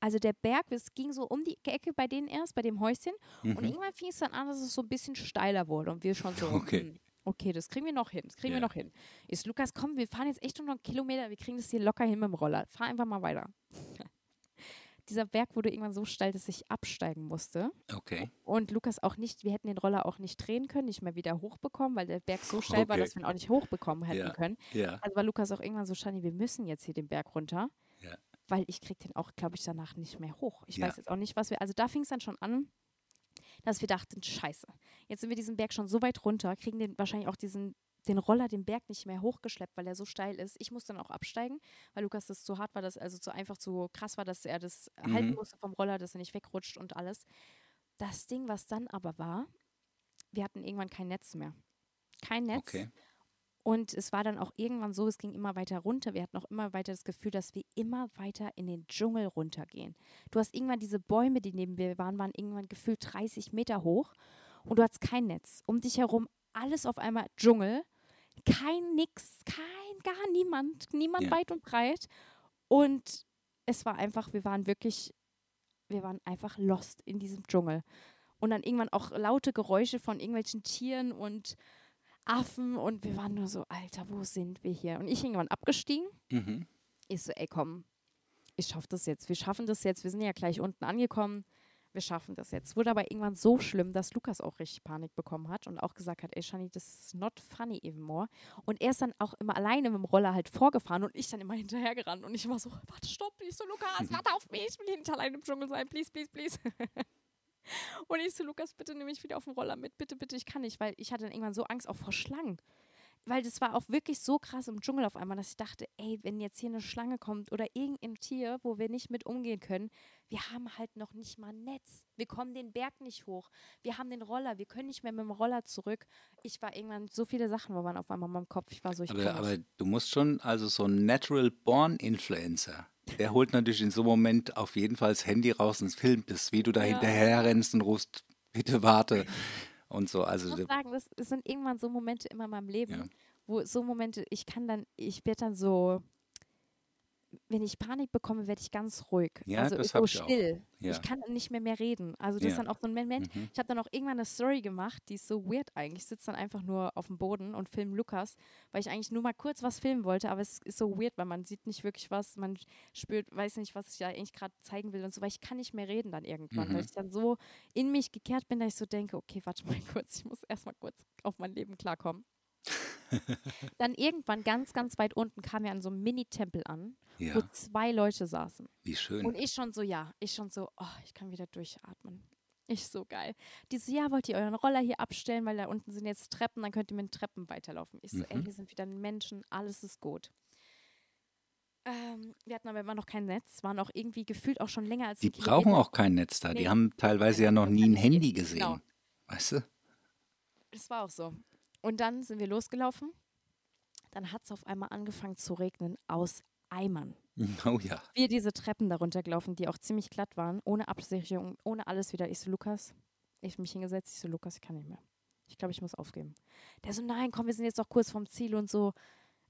also der Berg, es ging so um die Ecke bei denen erst, bei dem Häuschen. Und Mhm. irgendwann fing es dann an, dass es so ein bisschen steiler wurde. Und wir schon so, Okay. hm, okay, das kriegen wir noch hin, das kriegen wir Ja. noch hin. Ist Lukas, komm, wir fahren jetzt echt nur noch einen Kilometer, wir kriegen das hier locker hin mit dem Roller. Fahr einfach mal weiter. Dieser Berg wurde irgendwann so steil, dass ich absteigen musste. Okay. Und Lukas auch nicht, wir hätten den Roller auch nicht drehen können, nicht mehr wieder hochbekommen, weil der Berg so steil war, Okay. dass wir ihn auch nicht hochbekommen hätten Ja. können. Ja. Also war Lukas auch irgendwann so, Shani, wir müssen jetzt hier den Berg runter, Ja. Weil ich krieg den auch, glaube ich, danach nicht mehr hoch. Ich Ja. weiß jetzt auch nicht, was wir, also da fing es dann schon an, dass wir dachten, scheiße, jetzt sind wir diesen Berg schon so weit runter, kriegen den wahrscheinlich auch diesen, den Roller den Berg nicht mehr hochgeschleppt, weil er so steil ist. Ich muss dann auch absteigen, weil Lukas das zu hart war, dass also zu einfach zu krass war, dass er das halten Mhm. musste vom Roller, dass er nicht wegrutscht und alles. Das Ding, was dann aber war, wir hatten irgendwann kein Netz mehr. Kein Netz. Okay. Und es war dann auch irgendwann so, es ging immer weiter runter. Wir hatten auch immer weiter das Gefühl, dass wir immer weiter in den Dschungel runtergehen. Du hast irgendwann diese Bäume, die neben mir waren, waren irgendwann gefühlt 30 Meter hoch und du hattest kein Netz. Um dich herum alles auf einmal Dschungel. Kein nix, kein, gar niemand, niemand Ja. weit und breit. Und es war einfach, wir waren wirklich, wir waren einfach lost in diesem Dschungel. Und dann irgendwann auch laute Geräusche von irgendwelchen Tieren und Affen und wir waren nur so, Alter, wo sind wir hier? Und ich irgendwann abgestiegen. Mhm. Ich so, ey, komm, ich schaff das jetzt. Wir schaffen das jetzt. Wir sind ja gleich unten angekommen. Wir schaffen das jetzt. Wurde aber irgendwann so schlimm, dass Lukas auch richtig Panik bekommen hat und auch gesagt hat, ey, Shani, das ist not funny anymore. Und er ist dann auch immer alleine mit dem Roller halt vorgefahren und ich dann immer hinterhergerannt. Und ich war so, warte, stopp. Ich so, Lukas, warte auf mich. Ich will hier nicht alleine im Dschungel sein. Please, please, please. Und ich so, Lukas, bitte nimm mich wieder auf den Roller mit. Bitte, bitte, ich kann nicht, weil ich hatte dann irgendwann so Angst auch vor Schlangen. Weil das war auch wirklich so krass im Dschungel auf einmal, dass ich dachte, ey, wenn jetzt hier eine Schlange kommt oder irgendein Tier, wo wir nicht mit umgehen können, wir haben halt noch nicht mal ein Netz. Wir kommen den Berg nicht hoch. Wir haben den Roller, wir können nicht mehr mit dem Roller zurück. Ich war irgendwann, so viele Sachen waren auf einmal in meinem Kopf. Ich war so, ich Aber, aber du musst schon, also so ein Natural Born Influencer, der holt natürlich in so einem Moment auf jeden Fall das Handy raus und filmt es, wie du da Ja. hinterher rennst und rufst, bitte warte und so. Ich Also muss sagen, das, es sind irgendwann so Momente immer in meinem Leben, Ja. wo so Momente, ich kann dann, ich werde dann so, wenn ich Panik bekomme, werde ich ganz ruhig. Ja, also das so hab ich auch. still. Ja. Ich kann nicht mehr mehr reden. Also das Ja. ist dann auch so ein Moment. Mhm. Ich habe dann auch irgendwann eine Story gemacht, die ist so weird eigentlich. Ich sitze dann einfach nur auf dem Boden und filme Lukas, weil ich eigentlich nur mal kurz was filmen wollte, aber es ist so weird, weil man sieht nicht wirklich was, man spürt, weiß nicht, was ich da eigentlich gerade zeigen will und so, weil ich kann nicht mehr reden dann irgendwann, Mhm. weil ich dann so in mich gekehrt bin, dass ich so denke, okay, warte mal kurz, ich muss erstmal kurz auf mein Leben klarkommen. dann irgendwann ganz, ganz weit unten kam wir an so einem Mini-Tempel an, wo ja, zwei Leute saßen. wie schön. Und ich schon so, ja, ich schon so, oh, ich kann wieder durchatmen. Ich so geil. Die so, ja, wollt ihr euren Roller hier abstellen, weil da unten sind jetzt Treppen, dann könnt ihr mit den Treppen weiterlaufen. Ich so, ey, Mhm. hier sind wieder Menschen, alles ist gut. Ähm, wir hatten aber immer noch kein Netz, waren auch irgendwie gefühlt auch schon länger als Die brauchen auch kein Netz da. Die Nee. haben teilweise ja noch nie ein Handy gesehen. Genau. Weißt du? Das war auch so. Und dann sind wir losgelaufen. Dann hat es auf einmal angefangen zu regnen aus Eimern. Oh ja. wir diese Treppen darunter gelaufen, die auch ziemlich glatt waren, ohne Absicherung, ohne alles wieder. Ich so, Lukas, ich hab mich hingesetzt, ich so, Lukas, ich kann nicht mehr. Ich glaube, ich muss aufgeben. Der so, nein, komm, wir sind jetzt doch kurz vom Ziel und so.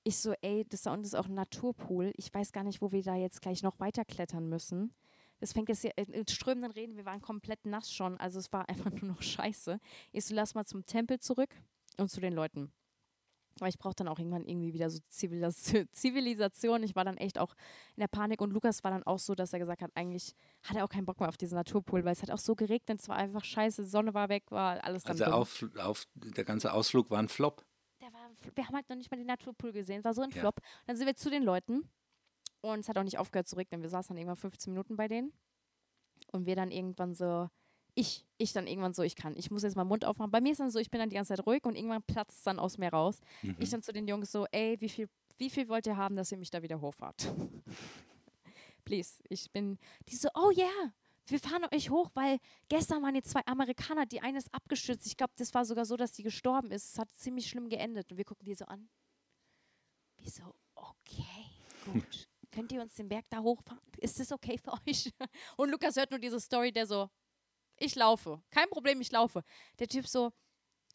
Ich so, ey, das da unten ist auch ein Naturpool. Ich weiß gar nicht, wo wir da jetzt gleich noch weiter klettern müssen. Das fängt jetzt hier in strömenden Reden, wir waren komplett nass schon, also es war einfach nur noch scheiße. Ich so, lass mal zum Tempel zurück und zu den Leuten. Weil ich brauche dann auch irgendwann irgendwie wieder so Zivilis Zivilisation. Ich war dann echt auch in der Panik und Lukas war dann auch so, dass er gesagt hat, eigentlich hat er auch keinen Bock mehr auf diesen Naturpool, weil es hat auch so geregnet, es war einfach scheiße, die Sonne war weg, war alles dann Also auf, auf, der ganze Ausflug war ein Flop. Der war, wir haben halt noch nicht mal den Naturpool gesehen, es war so ein Ja. Flop. Dann sind wir zu den Leuten und es hat auch nicht aufgehört zu regnen. Wir saßen dann irgendwann 15 Minuten bei denen und wir dann irgendwann so, ich, ich dann irgendwann so, ich kann, ich muss jetzt mal Mund aufmachen. Bei mir ist dann so, ich bin dann die ganze Zeit ruhig und irgendwann platzt es dann aus mir raus. Mhm. Ich dann zu den Jungs so, ey, wie viel, wie viel wollt ihr haben, dass ihr mich da wieder hochfahrt? Please, ich bin, die so, oh ja, yeah, wir fahren euch hoch, weil gestern waren jetzt zwei Amerikaner, die eine ist abgestürzt. Ich glaube, das war sogar so, dass die gestorben ist. Es hat ziemlich schlimm geendet. Und wir gucken die so an. Wir so, okay, gut. Könnt ihr uns den Berg da hochfahren? Ist das okay für euch? Und Lukas hört nur diese Story, der so, ich laufe. Kein Problem, ich laufe. Der Typ so,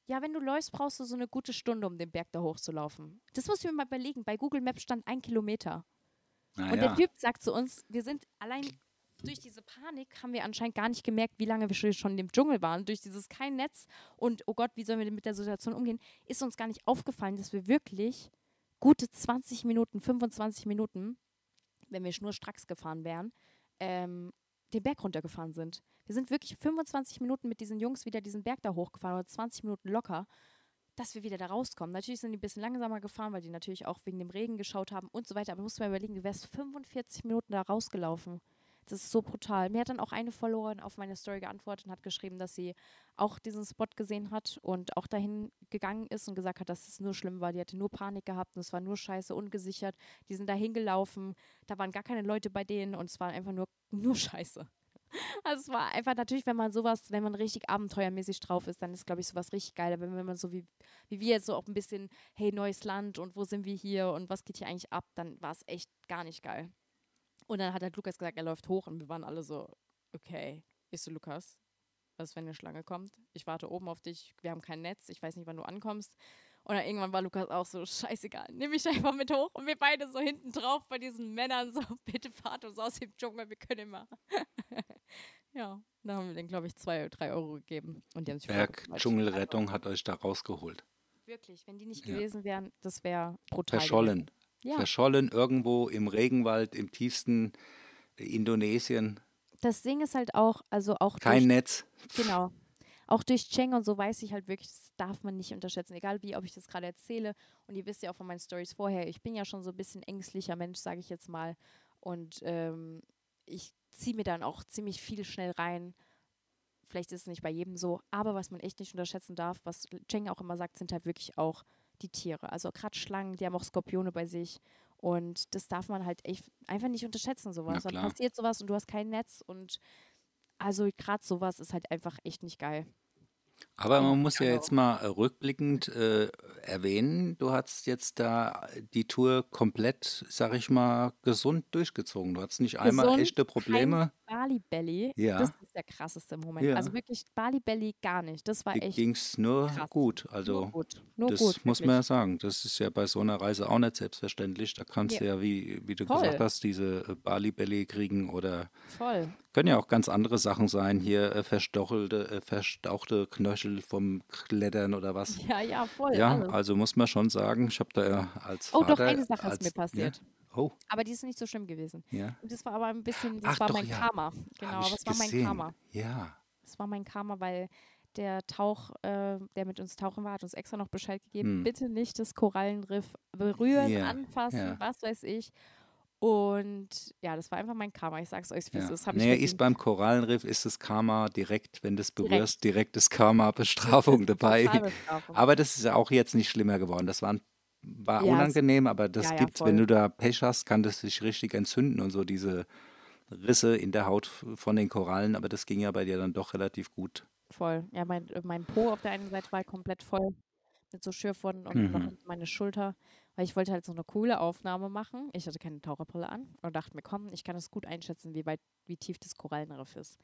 ja, wenn du läufst, brauchst du so eine gute Stunde, um den Berg da hochzulaufen. Das muss ich mir mal überlegen. Bei Google Maps stand ein Kilometer. Ah, Und ja. der Typ sagt zu uns, wir sind allein durch diese Panik haben wir anscheinend gar nicht gemerkt, wie lange wir schon- schon im Dschungel waren. Durch dieses kein Netz und oh Gott, wie sollen wir denn mit der Situation umgehen, ist uns gar nicht aufgefallen, dass wir wirklich gute 20 Minuten, 25 Minuten, wenn wir schnurstracks gefahren wären, ähm, den Berg runtergefahren sind. Wir sind wirklich 25 Minuten mit diesen Jungs wieder diesen Berg da hochgefahren oder 20 Minuten locker, dass wir wieder da rauskommen. Natürlich sind die ein bisschen langsamer gefahren, weil die natürlich auch wegen dem Regen geschaut haben und so weiter. Aber du musst mal überlegen, du wärst 45 Minuten da rausgelaufen. Das ist so brutal. Mir hat dann auch eine Followerin auf meine Story geantwortet und hat geschrieben, dass sie auch diesen Spot gesehen hat und auch dahin gegangen ist und gesagt hat, dass es nur schlimm war. Die hatte nur Panik gehabt und es war nur scheiße, ungesichert. Die sind da hingelaufen, da waren gar keine Leute bei denen und es war einfach nur, nur scheiße. Also es war einfach natürlich, wenn man sowas, wenn man richtig abenteuermäßig drauf ist, dann ist, glaube ich, sowas richtig geil. Aber wenn man so wie, wie wir jetzt so auch ein bisschen, hey, neues Land und wo sind wir hier und was geht hier eigentlich ab, dann war es echt gar nicht geil. Und dann hat halt Lukas gesagt, er läuft hoch und wir waren alle so, okay, ist so Lukas, was wenn eine Schlange kommt? Ich warte oben auf dich, wir haben kein Netz, ich weiß nicht, wann du ankommst. Und dann irgendwann war Lukas auch so, scheißegal, nimm mich einfach mit hoch. Und wir beide so hinten drauf bei diesen Männern so, bitte fahrt uns aus dem Dschungel, wir können immer. ja, da haben wir denen, glaube ich, zwei, drei Euro gegeben. Und die haben sich Berg-Dschungelrettung hat euch da rausgeholt. Wirklich, wenn die nicht ja. gewesen wären, das wäre brutal. Verschollen. Ja. Verschollen irgendwo im Regenwald, im tiefsten Indonesien. Das Ding ist halt auch, also auch. Kein durch, Netz. Genau auch durch Cheng und so weiß ich halt wirklich, das darf man nicht unterschätzen, egal wie, ob ich das gerade erzähle. Und ihr wisst ja auch von meinen Stories vorher, ich bin ja schon so ein bisschen ängstlicher Mensch, sage ich jetzt mal. Und ähm, ich ziehe mir dann auch ziemlich viel schnell rein. Vielleicht ist es nicht bei jedem so, aber was man echt nicht unterschätzen darf, was Cheng auch immer sagt, sind halt wirklich auch die Tiere. Also gerade Schlangen, die haben auch Skorpione bei sich. Und das darf man halt echt einfach nicht unterschätzen, sowas. Dann passiert sowas und du hast kein Netz und also gerade sowas ist halt einfach echt nicht geil. Aber man muss ja jetzt mal äh, rückblickend äh, erwähnen, du hast jetzt da die Tour komplett, sag ich mal, gesund durchgezogen. Du hattest nicht einmal echte Probleme. Bali Belly, Ja. das ist der krasseste Moment. Also wirklich Bali Belly gar nicht. Das war echt ging es nur krass. gut. Nur Also gut. Nur das gut, muss man ja wirklich. sagen. Das ist ja bei so einer Reise auch nicht selbstverständlich. Da kannst du Ja, ja, wie, wie du gesagt voll. hast, diese äh, Bali-Belly kriegen oder Voll. können ja auch ganz andere Sachen sein. Hier äh, verstochelte, äh, verstauchte Knöchel vom Klettern oder was. Ja, ja, voll. Ja, Alles. also muss man schon sagen, ich habe da ja als Oh, doch, Vater, eine Sache ist mir als, ja, passiert. Oh, Aber die ist nicht so schlimm gewesen. ja. Und das war aber ein bisschen, das Ach war doch, mein ja, Karma. Genau, es war mein gesehen. Karma. Ja, Es war mein Karma, weil der Tauch, äh, der mit uns tauchen war, hat uns extra noch Bescheid gegeben, hm. bitte nicht das Korallenriff berühren, Ja, anfassen, ja. was weiß ich. Und ja, das war einfach mein Karma. Ich sag's euch, wie es Ja. ist. Nee, ist beim Korallenriff ist das Karma direkt, wenn du es berührst, direkt das Karma, Bestrafung dabei. Totalbestrafung. Aber das ist ja auch jetzt nicht schlimmer geworden. Das war, war Ja, unangenehm, aber das ja, ja, gibt's, wenn voll. du da Pech hast, kann das sich richtig entzünden und so diese Risse in der Haut von den Korallen, aber das ging ja bei dir dann doch relativ gut. Voll. Ja, mein, äh, mein Po auf der einen Seite war komplett voll mit so Schürfwunden und Mhm. meine Schulter, weil ich wollte halt so eine coole Aufnahme machen. Ich hatte keine Taucherbrille an und dachte mir, komm, ich kann es gut einschätzen, wie weit, wie tief das Korallenriff ist.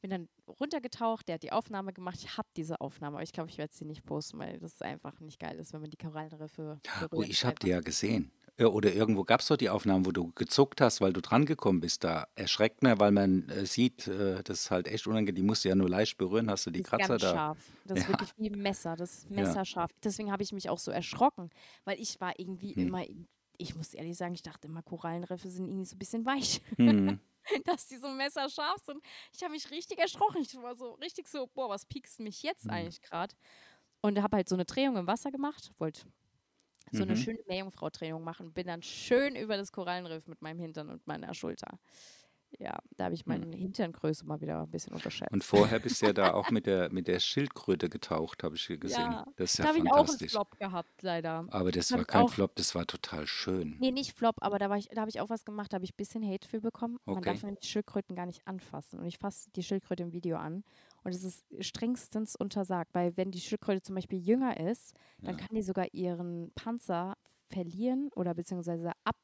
Bin dann runtergetaucht, der hat die Aufnahme gemacht. Ich habe diese Aufnahme, aber ich glaube, ich werde sie nicht posten, weil das einfach nicht geil ist, wenn man die Korallenriffe berührt. Oh, ich ist habe die ja gesehen. Ja, Oder irgendwo gab es doch die Aufnahmen, wo du gezuckt hast, weil du dran gekommen bist. Da erschreckt man, weil man äh, sieht, äh, das ist halt echt unangenehm. Die musst du ja nur leicht berühren, hast du die Die ist Kratzer ganz da. scharf. Das ist Ja. wirklich wie ein Messer. Das ist Ja. messerscharf. Deswegen habe ich mich auch so erschrocken, weil ich war irgendwie Hm. immer, ich muss ehrlich sagen, ich dachte immer, Korallenriffe sind irgendwie so ein bisschen weich, Hm. dass die so messerscharf sind. Ich habe mich richtig erschrocken. Ich war so richtig so, boah, was piekst mich jetzt Hm. eigentlich gerade? Und habe halt so eine Drehung im Wasser gemacht, wollte so eine Mhm. schöne Meerjungfrau-Drehung machen, bin dann schön über das Korallenriff mit meinem Hintern und meiner Schulter. Ja, da habe ich meine Hinterngröße mal wieder ein bisschen unterschätzt. Hm. Und vorher bist du ja da auch mit der, mit der Schildkröte getaucht, habe ich hier gesehen. Ja, Das ist da ja habe ich auch einen. Flop gehabt, leider. Aber das Hab war kein Flop, das war total schön. Nee, nicht Flop, aber da, war ich, da habe ich auch was gemacht, da habe ich ein bisschen Hate für bekommen. Man Okay. darf nämlich Schildkröten gar nicht anfassen. Und ich fasse die Schildkröte im Video an. Und es ist strengstens untersagt, weil wenn die Schildkröte zum Beispiel jünger ist, dann Ja. kann die sogar ihren Panzer verlieren oder beziehungsweise ab,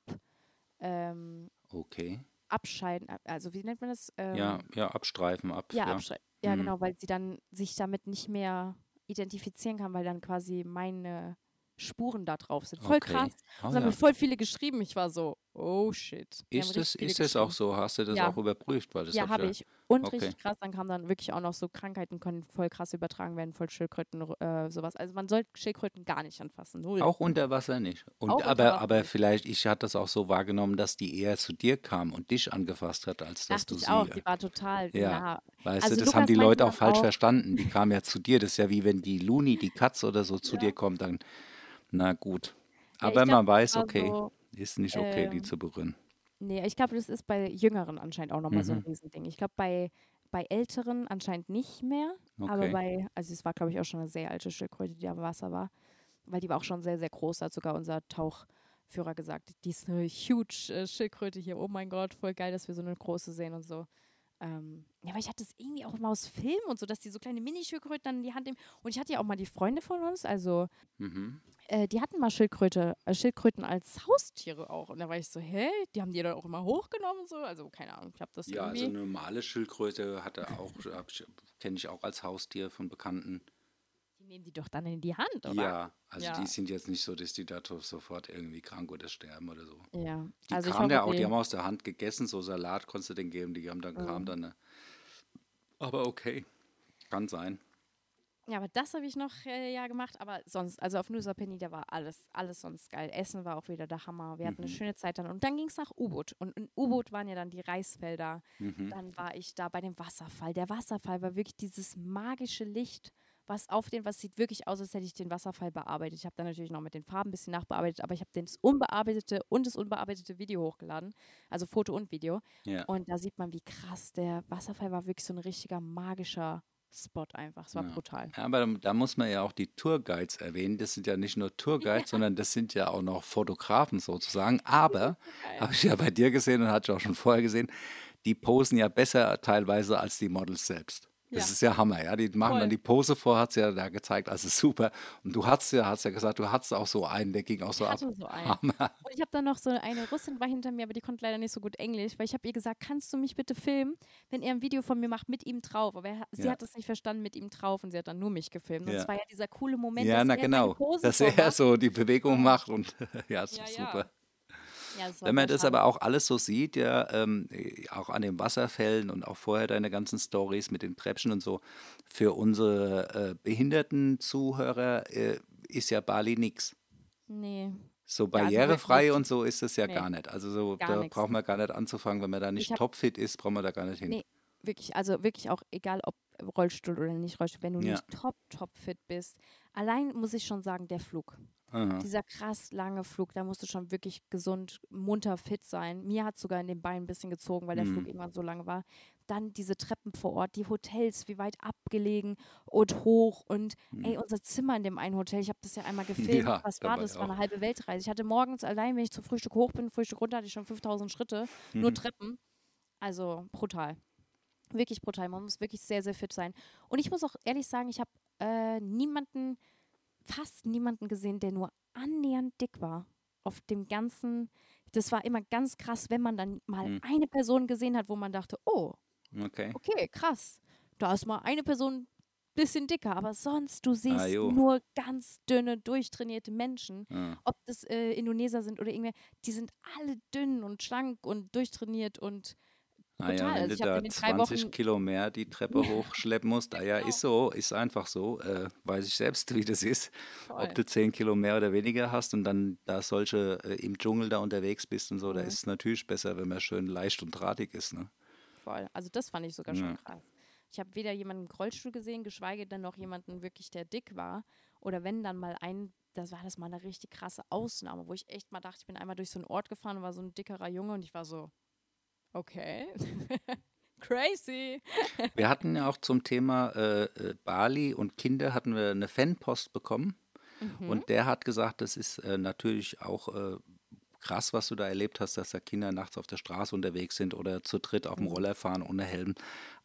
ähm, Okay. Abscheiden. Also wie nennt man das? Ähm, Ja, ja, abstreifen, ab. ja, Ja, abschrei- ja Mhm. genau, weil sie dann sich damit nicht mehr identifizieren kann, weil dann quasi meine Spuren da drauf sind. Voll Okay. krass. Oh, haben ja. mir voll viele geschrieben. Ich war so, oh shit. Haben Ist das, ist das auch so? Hast du das Ja. auch überprüft? Weil das Ja, hab habe ich. Und Okay. richtig krass, dann kamen dann wirklich auch noch so Krankheiten, können voll krass übertragen werden, voll Schildkröten, äh, sowas. Also man sollte Schildkröten gar nicht anfassen. Null. Auch unter Wasser nicht. Und Auch aber, Wasser aber nicht. vielleicht, ich hatte das auch so wahrgenommen, dass die eher zu dir kam und dich angefasst hat, als dass Dachte du ich sie. auch, die war total, Ja. ja. Weißt Also du, das haben Lukas die meinte Leute auch falsch auch- verstanden. Die kam ja zu dir. Das ist ja wie wenn die Luni, die Katze oder so zu Ja. dir kommt, dann, na gut. Ja, Aber man das weiß, okay, so, ist nicht okay, die ähm, zu berühren. Nee, ich glaube, das ist bei Jüngeren anscheinend auch nochmal so ein Mhm. Riesending. Ich glaube, bei, bei Älteren anscheinend nicht mehr. Aber Okay. bei, also es war, glaube ich, auch schon eine sehr alte Schildkröte, die am Wasser war. Weil die war auch schon sehr, sehr groß, hat sogar unser Tauchführer gesagt. Die ist eine huge äh, Schildkröte hier. Oh mein Gott, voll geil, dass wir so eine große sehen und so. Ähm, ja, aber ich hatte es irgendwie auch immer aus Filmen und so, dass die so kleine Minischildkröten dann in die Hand nehmen. Und ich hatte ja auch mal die Freunde von uns, also Mhm. äh, die hatten mal Schildkröte, äh, Schildkröten als Haustiere auch. Und da war ich so, hä? Die haben die dann auch immer hochgenommen und so. Also keine Ahnung, ich habe das Ja, also irgendwie. eine normale Schildkröte hatte auch, kenne ich auch als Haustier von Bekannten. Die nehmen die doch dann in die Hand, oder? Ja, also Ja. die sind jetzt nicht so, dass die da sofort irgendwie krank oder sterben oder so. Ja. Die also ich kamen ja auch, die haben aus der Hand gegessen, so Salat konntest du denen geben, die haben dann, kam Mhm. dann eine. Aber okay, kann sein. Ja, aber das habe ich noch äh, ja gemacht. Aber sonst, also auf Nusa Penida war alles, alles sonst geil. Essen war auch wieder der Hammer. Wir hatten eine Mhm. schöne Zeit dann. Und dann ging es nach U-Boot. Und in U-Boot waren ja dann die Reisfelder. Mhm. Dann war ich da bei dem Wasserfall. Der Wasserfall war wirklich dieses magische Licht, was auf den, was sieht wirklich aus, als hätte ich den Wasserfall bearbeitet. Ich habe dann natürlich noch mit den Farben ein bisschen nachbearbeitet, aber ich habe das unbearbeitete und das unbearbeitete Video hochgeladen. Also Foto und Video. Ja. Und da sieht man, wie krass der Wasserfall war. Wirklich so ein richtiger magischer Spot einfach. Es war Ja. brutal. Ja, aber da muss man ja auch die Tourguides erwähnen. Das sind ja nicht nur Tourguides, sondern das sind ja auch noch Fotografen sozusagen. Aber, habe ich ja bei dir gesehen und hatte ich auch schon vorher gesehen, die posen ja besser teilweise als die Models selbst. Das Ja. ist ja Hammer, ja. Die machen Voll. dann die Pose vor, hat sie ja da gezeigt, also super. Und du hast ja, hast ja gesagt, du hattest auch so einen, der ging auch so Ich ab. so. Hammer. Und ich habe dann noch so eine Russin war hinter mir, aber die konnte leider nicht so gut Englisch, weil ich habe ihr gesagt, kannst du mich bitte filmen, wenn er ein Video von mir macht mit ihm drauf. Aber er, sie Ja. hat es nicht verstanden mit ihm drauf und sie hat dann nur mich gefilmt. Und es war ja dieser coole Moment, Ja, dass na er genau. Dass er so die Bewegung macht und ja, ja. super. Ja, Wenn man das aber auch alles so sieht, ja, ähm, äh, auch an den Wasserfällen und auch vorher deine ganzen Stories mit den Treppchen und so, für unsere äh, behinderten Zuhörer äh, ist ja Bali nix. Nee. So also barrierefrei wirklich- und so ist es ja Nee, gar nicht. Also so, da nix. braucht man gar nicht anzufangen, wenn man da nicht topfit ist, braucht man da gar nicht hin. Nee, wirklich, also wirklich auch egal ob Rollstuhl oder nicht Rollstuhl, wenn du Ja. nicht top, top fit bist. Allein muss ich schon sagen, der Flug. Aha. Dieser krass lange Flug, da musst du schon wirklich gesund, munter, fit sein. Mir hat sogar in den Beinen ein bisschen gezogen, weil der Flug Mhm. irgendwann so lang war. Dann diese Treppen vor Ort, die Hotels, wie weit abgelegen und hoch. Und ey, unser Zimmer in dem einen Hotel, ich habe das ja einmal gefilmt. Mhm. Ja, Was war das? war eine halbe Weltreise. Ich hatte morgens allein, wenn ich zum Frühstück hoch bin, Frühstück runter, hatte ich schon 5000 Schritte. Nur Mhm. Treppen. Also brutal. Wirklich brutal. Man muss wirklich sehr, sehr fit sein. Und ich muss auch ehrlich sagen, ich habe äh, niemanden, fast niemanden gesehen, der nur annähernd dick war. Auf dem ganzen, das war immer ganz krass, wenn man dann mal Hm. eine Person gesehen hat, wo man dachte, oh, Okay. okay, krass. Da ist mal eine Person bisschen dicker, aber sonst, du siehst Ah, nur ganz dünne, durchtrainierte Menschen. Ah. Ob das äh, Indoneser sind oder irgendwer, die sind alle dünn und schlank und durchtrainiert und Ah ja, wenn Also du da in den drei 20 Wochen Kilo mehr die Treppe hochschleppen musst, ah ja, Genau. ist so, ist einfach so, äh, weiß ich selbst, wie das ist. voll. Ob du 10 Kilo mehr oder weniger hast und dann da solche äh, im Dschungel da unterwegs bist und so, da Mhm. ist es natürlich besser, wenn man schön leicht und drahtig ist. Ne? Voll. Also das fand ich sogar schon Ja. krass. Ich habe weder jemanden im Rollstuhl gesehen, geschweige denn noch jemanden wirklich, der dick war. Oder wenn dann mal ein, das war das mal eine richtig krasse Ausnahme, wo ich echt mal dachte, ich bin einmal durch so einen Ort gefahren und war so ein dickerer Junge und ich war so, okay, crazy. Wir hatten ja auch zum Thema äh, äh, Bali und Kinder hatten wir eine Fanpost bekommen Mhm. und der hat gesagt, das ist äh, natürlich auch äh, krass, was du da erlebt hast, dass da Kinder nachts auf der Straße unterwegs sind oder zu dritt auf dem Mhm. Roller fahren ohne Helm.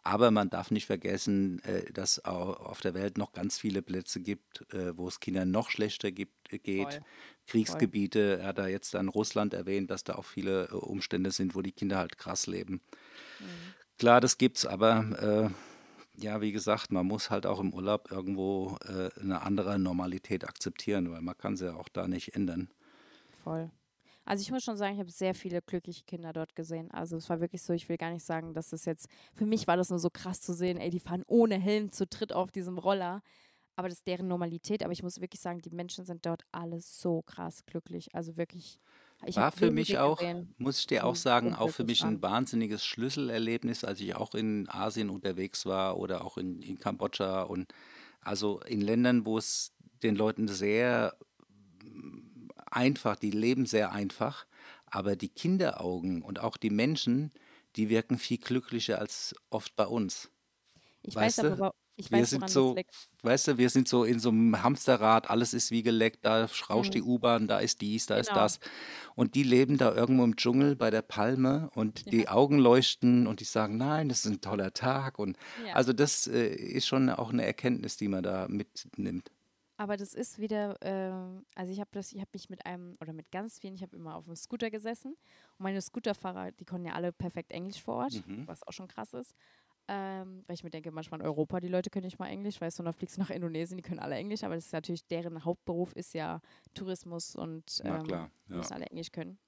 Aber man darf nicht vergessen, äh, dass au- auf der Welt noch ganz viele Plätze gibt, äh, wo es Kindern noch schlechter gibt, äh, geht. Voll. Kriegsgebiete, er hat da jetzt dann Russland erwähnt, dass da auch viele Umstände sind, wo die Kinder halt krass leben. Klar, das gibt's, aber äh, ja, wie gesagt, man muss halt auch im Urlaub irgendwo äh, eine andere Normalität akzeptieren, weil man kann sie ja auch da nicht ändern. Voll. Also ich muss schon sagen, ich habe sehr viele glückliche Kinder dort gesehen. Also es war wirklich so, ich will gar nicht sagen, dass das jetzt, für mich war das nur so krass zu sehen, ey, die fahren ohne Helm zu dritt auf diesem Roller. Aber das ist deren Normalität. Aber ich muss wirklich sagen, die Menschen sind dort alle so krass glücklich. Also wirklich. Ich War für mich auch, gesehen, muss ich dir auch sagen, auch für mich ein wahnsinniges Schlüsselerlebnis, als ich auch in Asien unterwegs war oder auch in, in Kambodscha und also in Ländern, wo es den Leuten sehr einfach, die leben sehr einfach, aber die Kinderaugen und auch die Menschen, die wirken viel glücklicher als oft bei uns. Ich weißt weiß aber, du? wa- Ich Wir weiß, sind woran das so, weißt du, wir sind so in so einem Hamsterrad, alles ist wie geleckt, da rauscht die Mhm. U-Bahn, da ist dies, da ist Genau. das. Und die leben da irgendwo im Dschungel bei der Palme und Ja. die Augen leuchten und die sagen, nein, das ist ein toller Tag. Und Ja. also das äh, ist schon auch eine Erkenntnis, die man da mitnimmt. Aber das ist wieder, ähm, also ich habe das, ich habe mich mit einem oder mit ganz vielen, ich habe immer auf dem Scooter gesessen und meine Scooterfahrer, die konnten ja alle perfekt Englisch vor Ort, Mhm. was auch schon krass ist. Ähm, weil ich mir denke, manchmal in Europa, die Leute können nicht mal Englisch, weißt du, und dann fliegst du nach Indonesien, die können alle Englisch, aber das ist natürlich, deren Hauptberuf ist ja Tourismus und ähm, klar, ja. müssen alle Englisch können.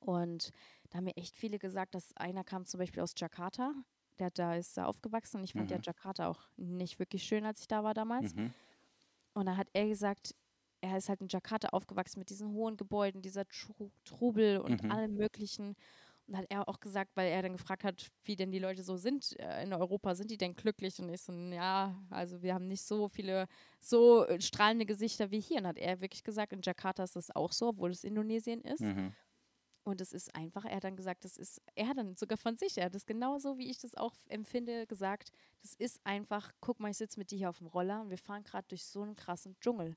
Und da haben mir echt viele gesagt, dass einer kam zum Beispiel aus Jakarta, der da ist da aufgewachsen und ich fand ja Mhm. Jakarta auch nicht wirklich schön, als ich da war damals. Mhm. Und da hat er gesagt, er ist halt in Jakarta aufgewachsen mit diesen hohen Gebäuden, dieser Tru Trubel und Mhm. allem Möglichen. Und hat er auch gesagt, weil er dann gefragt hat, wie denn die Leute so sind äh, in Europa, sind die denn glücklich? Und ich so, ja, also wir haben nicht so viele so äh, strahlende Gesichter wie hier. Und hat er wirklich gesagt, in Jakarta ist das auch so, obwohl es Indonesien ist. Mhm. Und es ist einfach, er hat dann gesagt, das ist, er hat dann sogar von sich, er hat das genauso, wie ich das auch empfinde, gesagt, das ist einfach, guck mal, ich sitze mit dir hier auf dem Roller und wir fahren gerade durch so einen krassen Dschungel.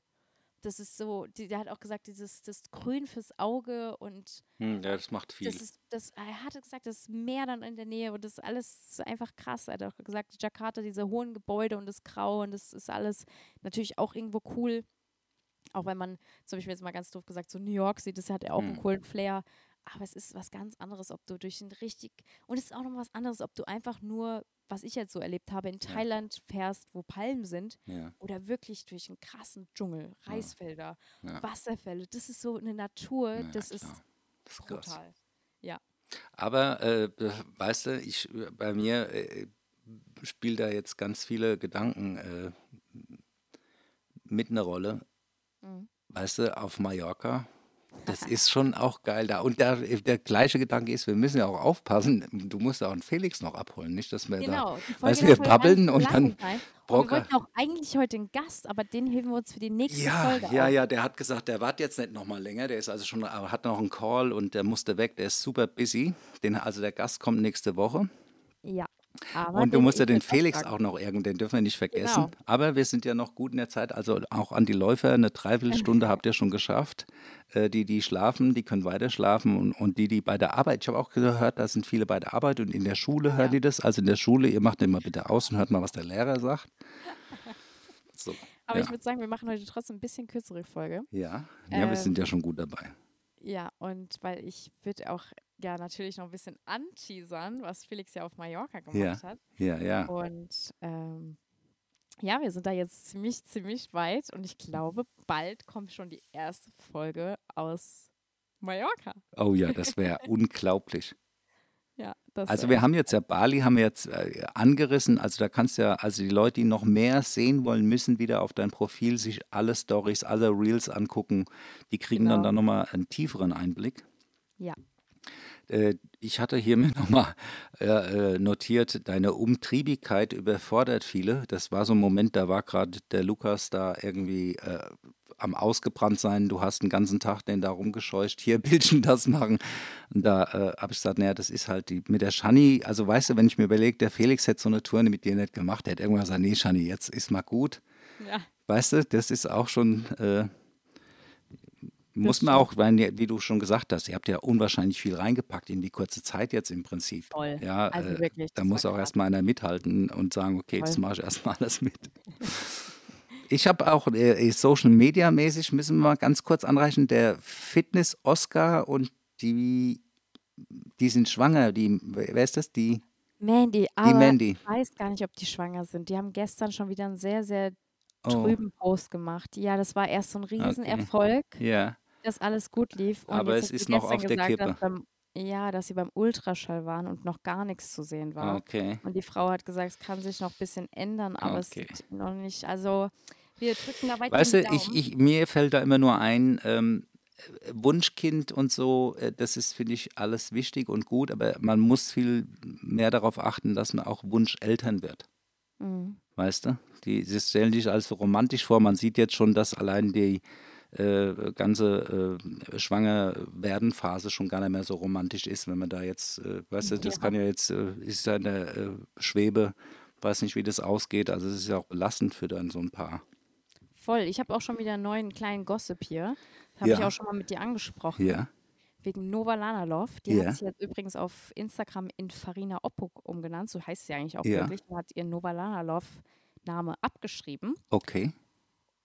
Das ist so, die, der hat auch gesagt, dieses das Grün fürs Auge und Hm, Ja, das macht viel. das ist, das, er hatte gesagt, das Meer dann in der Nähe und das ist alles einfach krass. Er hat auch gesagt, Jakarta, diese hohen Gebäude und das Grau und das ist alles natürlich auch irgendwo cool. Auch wenn man, zum Beispiel jetzt mal ganz doof gesagt, so New York sieht, das hat ja auch einen Hm. coolen Flair. Aber es ist was ganz anderes, ob du durch ein richtig, und es ist auch noch was anderes, ob du einfach nur, was ich jetzt so erlebt habe, in. Thailand fährst, wo Palmen sind, Ja, oder wirklich durch einen krassen Dschungel, Reisfelder, ja. Wasserfälle. Das ist so eine Natur, das ist Das ist krass. brutal. Ja. Aber äh, weißt du, ich bei mir äh, spielt da jetzt ganz viele Gedanken äh, mit eine Rolle. Mhm. Weißt du, auf Mallorca, das ist schon auch geil da. Und der, der gleiche Gedanke ist, wir müssen ja auch aufpassen, du musst auch einen Felix noch abholen, nicht, dass wir da, Genau, die weißt Folge du, wir babbeln und lang dann sein. Und wir Brocker. wollten auch eigentlich heute einen Gast, aber den heben wir uns für die nächste Ja, Folge ja, auf. ja, der hat gesagt, der wartet jetzt nicht noch mal länger, der ist also schon, aber hat noch einen Call und der musste weg, der ist super busy. Den, also der Gast kommt nächste Woche. Ja, aber Und du musst ja ich den Felix auch noch irgend, den dürfen wir nicht vergessen. Genau. Aber wir sind ja noch gut in der Zeit, also auch an die Läufer, eine Dreiviertelstunde habt ihr schon geschafft. Äh, die, die schlafen, die können weiter schlafen und, und die, die bei der Arbeit, ich habe auch gehört, da sind viele bei der Arbeit und in der Schule hören Ja. die das. Also in der Schule, ihr macht den mal bitte aus und hört mal, was der Lehrer sagt. So, Aber ich ja. würde sagen, wir machen heute trotzdem ein bisschen kürzere Folge. Ja, ja, wir sind Ähm, ja schon gut dabei. Ja, und weil ich würde auch ja natürlich noch ein bisschen anteasern, was Felix ja auf Mallorca gemacht Ja. hat. Ja, ja. Und ähm, ja, wir sind da jetzt ziemlich, ziemlich weit und ich glaube, bald kommt schon die erste Folge aus Mallorca. Oh ja, das wäre unglaublich. Ja, das Also wir haben jetzt ja Bali haben wir jetzt äh, angerissen, also da kannst ja, also die Leute, die noch mehr sehen wollen, müssen wieder auf dein Profil sich alle Stories, alle Reels angucken. Die kriegen dann Genau. da nochmal einen tieferen Einblick. Ja. Äh, ich hatte hier mir nochmal äh, äh, notiert, deine Umtriebigkeit überfordert viele. Das war so ein Moment, da war gerade der Lukas da irgendwie äh, am ausgebrannt sein. Du hast den ganzen Tag den da rumgescheucht, hier Bildchen das machen. Und da äh, habe ich gesagt, naja, das ist halt die mit der Shani. Also weißt du, wenn ich mir überlege, der Felix hätte so eine Tour mit dir nicht gemacht, der hätte irgendwann gesagt, nee, Shani, jetzt ist mal gut. Ja, Weißt du, das ist auch schon, äh, muss man auch, weil, wie du schon gesagt hast, ihr habt ja unwahrscheinlich viel reingepackt in die kurze Zeit jetzt im Prinzip. voll. Ja, Also äh, wirklich, da muss auch erstmal einer mithalten und sagen, okay, das Voll. mache ich erstmal alles mit. Ich habe auch äh, Social Media mäßig, müssen wir mal ganz kurz anreichen, der Fitness Oscar und die, die sind schwanger, die, wer ist das? Die, Mandy, die aber Mandy. ich weiß gar nicht, ob die schwanger sind. Die haben gestern schon wieder einen sehr, sehr Oh, trüben Post gemacht. Ja, das war erst so ein okay. Riesenerfolg, Ja, dass alles gut lief. Und aber jetzt es ist noch gestern auf der gesagt, dass Kippe. beim, ja, dass sie beim Ultraschall waren und noch gar nichts zu sehen war. Okay. Und die Frau hat gesagt, es kann sich noch ein bisschen ändern, aber es Okay. sieht noch nicht. Also, wir drücken da weiter Weißt du, ich, Daumen. ich, mir fällt da immer nur ein, ähm, äh, Wunschkind und so, äh, das ist, finde ich, alles wichtig und gut, aber man muss viel mehr darauf achten, dass man auch Wunscheltern wird. Mhm. Weißt du? Die, sie stellen sich als so romantisch vor. Man sieht jetzt schon, dass allein die äh, ganze äh, Schwanger-werden-Phase schon gar nicht mehr so romantisch ist, wenn man da jetzt, äh, weißt du, das Ja. kann ja jetzt, äh, ist ja in der äh, Schwebe, Weiß nicht, wie das ausgeht. Also es ist ja auch belastend für dann so ein Paar. Voll. Ich habe auch schon wieder einen neuen kleinen Gossip hier. Habe Ja. ich auch schon mal mit dir angesprochen. Ja. Wegen Nova Lanalov. Die Ja. hat sich jetzt übrigens auf Instagram in Farina Oppuk umgenannt. So heißt sie eigentlich auch Ja. wirklich. Und hat ihren Nova Lanalov-Name abgeschrieben. Okay.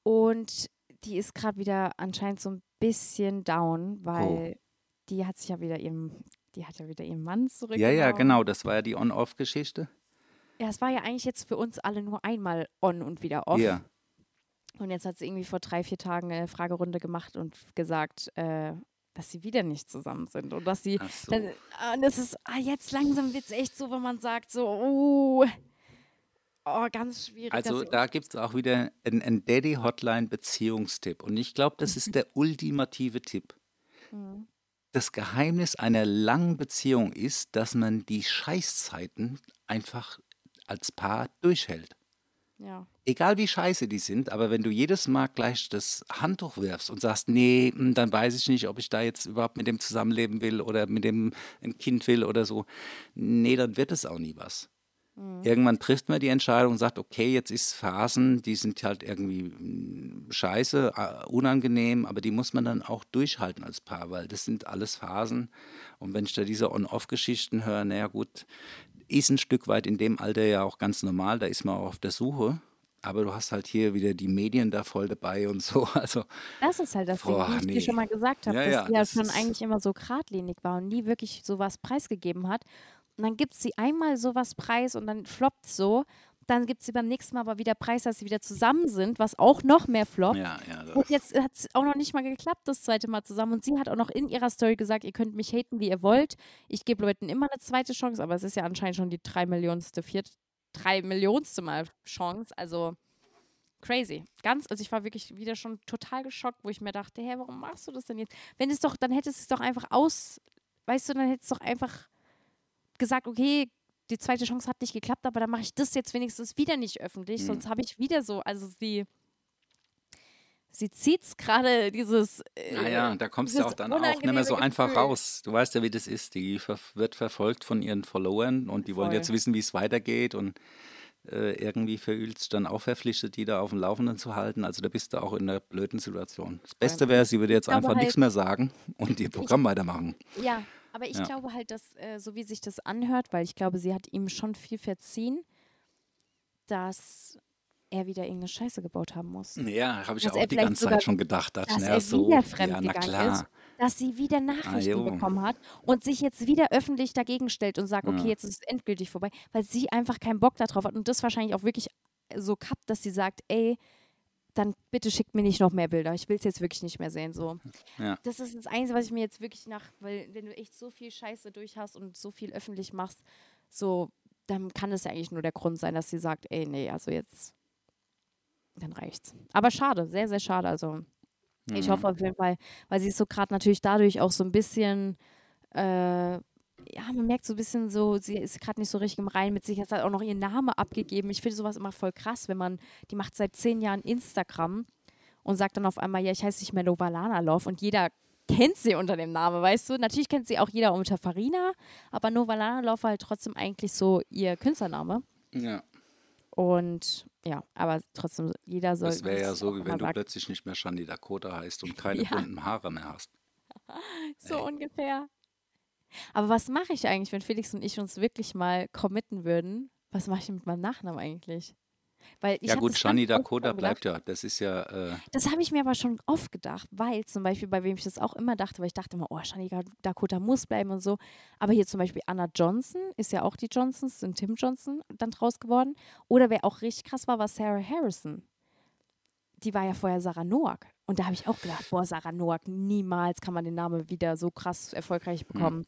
Und die ist gerade wieder anscheinend so ein bisschen down, weil Oh. die hat sich ja wieder ihrem, die hat ja wieder ihren Mann Ja, zurückgenommen. ja, genau. Das war ja die On-Off-Geschichte. Ja, es war ja eigentlich jetzt für uns alle nur einmal on und wieder off. Ja. Und jetzt hat sie irgendwie vor drei, vier Tagen eine Fragerunde gemacht und gesagt, äh, dass sie wieder nicht zusammen sind. Und dass sie. Ach so. Dann, ah, und das ist, ah, jetzt langsam wird es echt so, wenn man sagt, so, oh, oh ganz schwierig. Also da gibt es auch wieder einen, einen Daddy-Hotline-Beziehungstipp. Und ich glaube, das ist der ultimative Tipp. Mhm. Das Geheimnis einer langen Beziehung ist, dass man die Scheißzeiten einfach als Paar durchhält. ja. Egal wie scheiße die sind, aber wenn du jedes Mal gleich das Handtuch wirfst und sagst, nee, hm, dann weiß ich nicht, ob ich da jetzt überhaupt mit dem zusammenleben will oder mit dem ein Kind will oder so, nee, dann wird es auch nie was. Irgendwann trifft man die Entscheidung und sagt, okay, jetzt ist Phasen, die sind halt irgendwie mm, scheiße, unangenehm, aber die muss man dann auch durchhalten als Paar, weil das sind alles Phasen. Und wenn ich da diese On-Off-Geschichten höre, naja gut, ist ein Stück weit in dem Alter ja auch ganz normal, da ist man auch auf der Suche. Aber du hast halt hier wieder die Medien da voll dabei und so. Also, Das ist halt das Ding, Boah, wie ich dir nee. schon mal gesagt habe, Ja, dass ja, sie ja das schon eigentlich immer so geradlinig war und nie wirklich sowas preisgegeben hat. Und dann gibt sie einmal sowas preis und dann floppt so. Dann gibt sie beim nächsten Mal aber wieder preis, dass sie wieder zusammen sind, was auch noch mehr floppt. ja, ja. das- Und jetzt hat es auch noch nicht mal geklappt, das zweite Mal zusammen. Und sie hat auch noch in ihrer Story gesagt, ihr könnt mich haten, wie ihr wollt. Ich gebe Leuten immer eine zweite Chance, aber es ist ja anscheinend schon die drei Millionste, viert, drei Millionste Mal Chance. Also crazy. Ganz, also ich war wirklich wieder schon total geschockt, wo ich mir dachte, hä, warum machst du das denn jetzt? Wenn es doch, dann hättest du es doch einfach aus, weißt du, dann hättest du doch einfach gesagt, okay, die zweite Chance hat nicht geklappt, aber dann mache ich das jetzt wenigstens wieder nicht öffentlich, Mhm. sonst habe ich wieder so, also sie, sie zieht es gerade dieses, äh, Naja, da kommst du auch dann auch nicht mehr so unangenehme einfach Gefühl. raus. Du weißt ja, wie das ist. Die ver wird verfolgt von ihren Followern und die wollen Voll. jetzt wissen, wie es weitergeht und äh, irgendwie du dann auch verpflichtet, die da auf dem Laufenden zu halten. Also da bist du auch in einer blöden Situation. Das Beste wäre, sie würde jetzt einfach nichts halt- mehr sagen und ihr Programm weitermachen. Ja, aber ich Ja. glaube halt, dass, äh, so wie sich das anhört, weil ich glaube, sie hat ihm schon viel verziehen, dass er wieder irgendeine Scheiße gebaut haben muss. Ja, habe ich Dass auch die ganze sogar- Zeit schon gedacht. Dachte, dass na, er so, wieder ja, fremdgegangen klar. ist, dass sie wieder Nachrichten jo. bekommen hat und sich jetzt wieder öffentlich dagegen stellt und sagt, okay, Ja. jetzt ist es endgültig vorbei, weil sie einfach keinen Bock darauf hat und das wahrscheinlich auch wirklich so kappt, dass sie sagt, ey, dann bitte schickt mir nicht noch mehr Bilder. Ich will es jetzt wirklich nicht mehr sehen. So. Ja. Das ist das Einzige, was ich mir jetzt wirklich nach, weil wenn du echt so viel Scheiße durch hast und so viel öffentlich machst, so, dann kann es ja eigentlich nur der Grund sein, dass sie sagt, ey, nee, also jetzt, dann reicht's. Aber schade, sehr, sehr schade. Also ich Mhm. hoffe auf jeden Fall, weil sie ist so gerade natürlich dadurch auch so ein bisschen, äh, ja, man merkt so ein bisschen so, sie ist gerade nicht so richtig im Reinen mit sich, hat halt auch noch ihren Namen abgegeben. Ich finde sowas immer voll krass, wenn man, die macht seit zehn Jahren Instagram und sagt dann auf einmal, ja, ich heiße nicht mehr Novalana Love und jeder kennt sie unter dem Namen, weißt du? Natürlich kennt sie auch jeder unter Farina, aber Novalana Love war halt trotzdem eigentlich so ihr Künstlername. Ja, Und ja, aber trotzdem, jeder soll. das wäre ja so, wie wenn du plötzlich nicht mehr Shani Dakota heißt und keine Ja. bunten Haare mehr hast. So ungefähr. Aber was mache ich eigentlich, wenn Felix und ich uns wirklich mal committen würden? Was mache ich mit meinem Nachnamen eigentlich? Weil ich ja gut, Shani Dakota bleibt ja, das ist ja, äh, Das habe ich mir aber schon oft gedacht, weil zum Beispiel, bei wem ich das auch immer dachte, weil ich dachte immer, oh, Shani Dakota muss bleiben und so. Aber hier zum Beispiel Anna Johnson, ist ja auch die Johnsons, sind Tim Johnson dann draus geworden. Oder wer auch richtig krass war, war Sarah Harrison. Die war ja vorher Sarah Noack. Und da habe ich auch gedacht, boah, Sarah Noack, niemals kann man den Namen wieder so krass erfolgreich bekommen.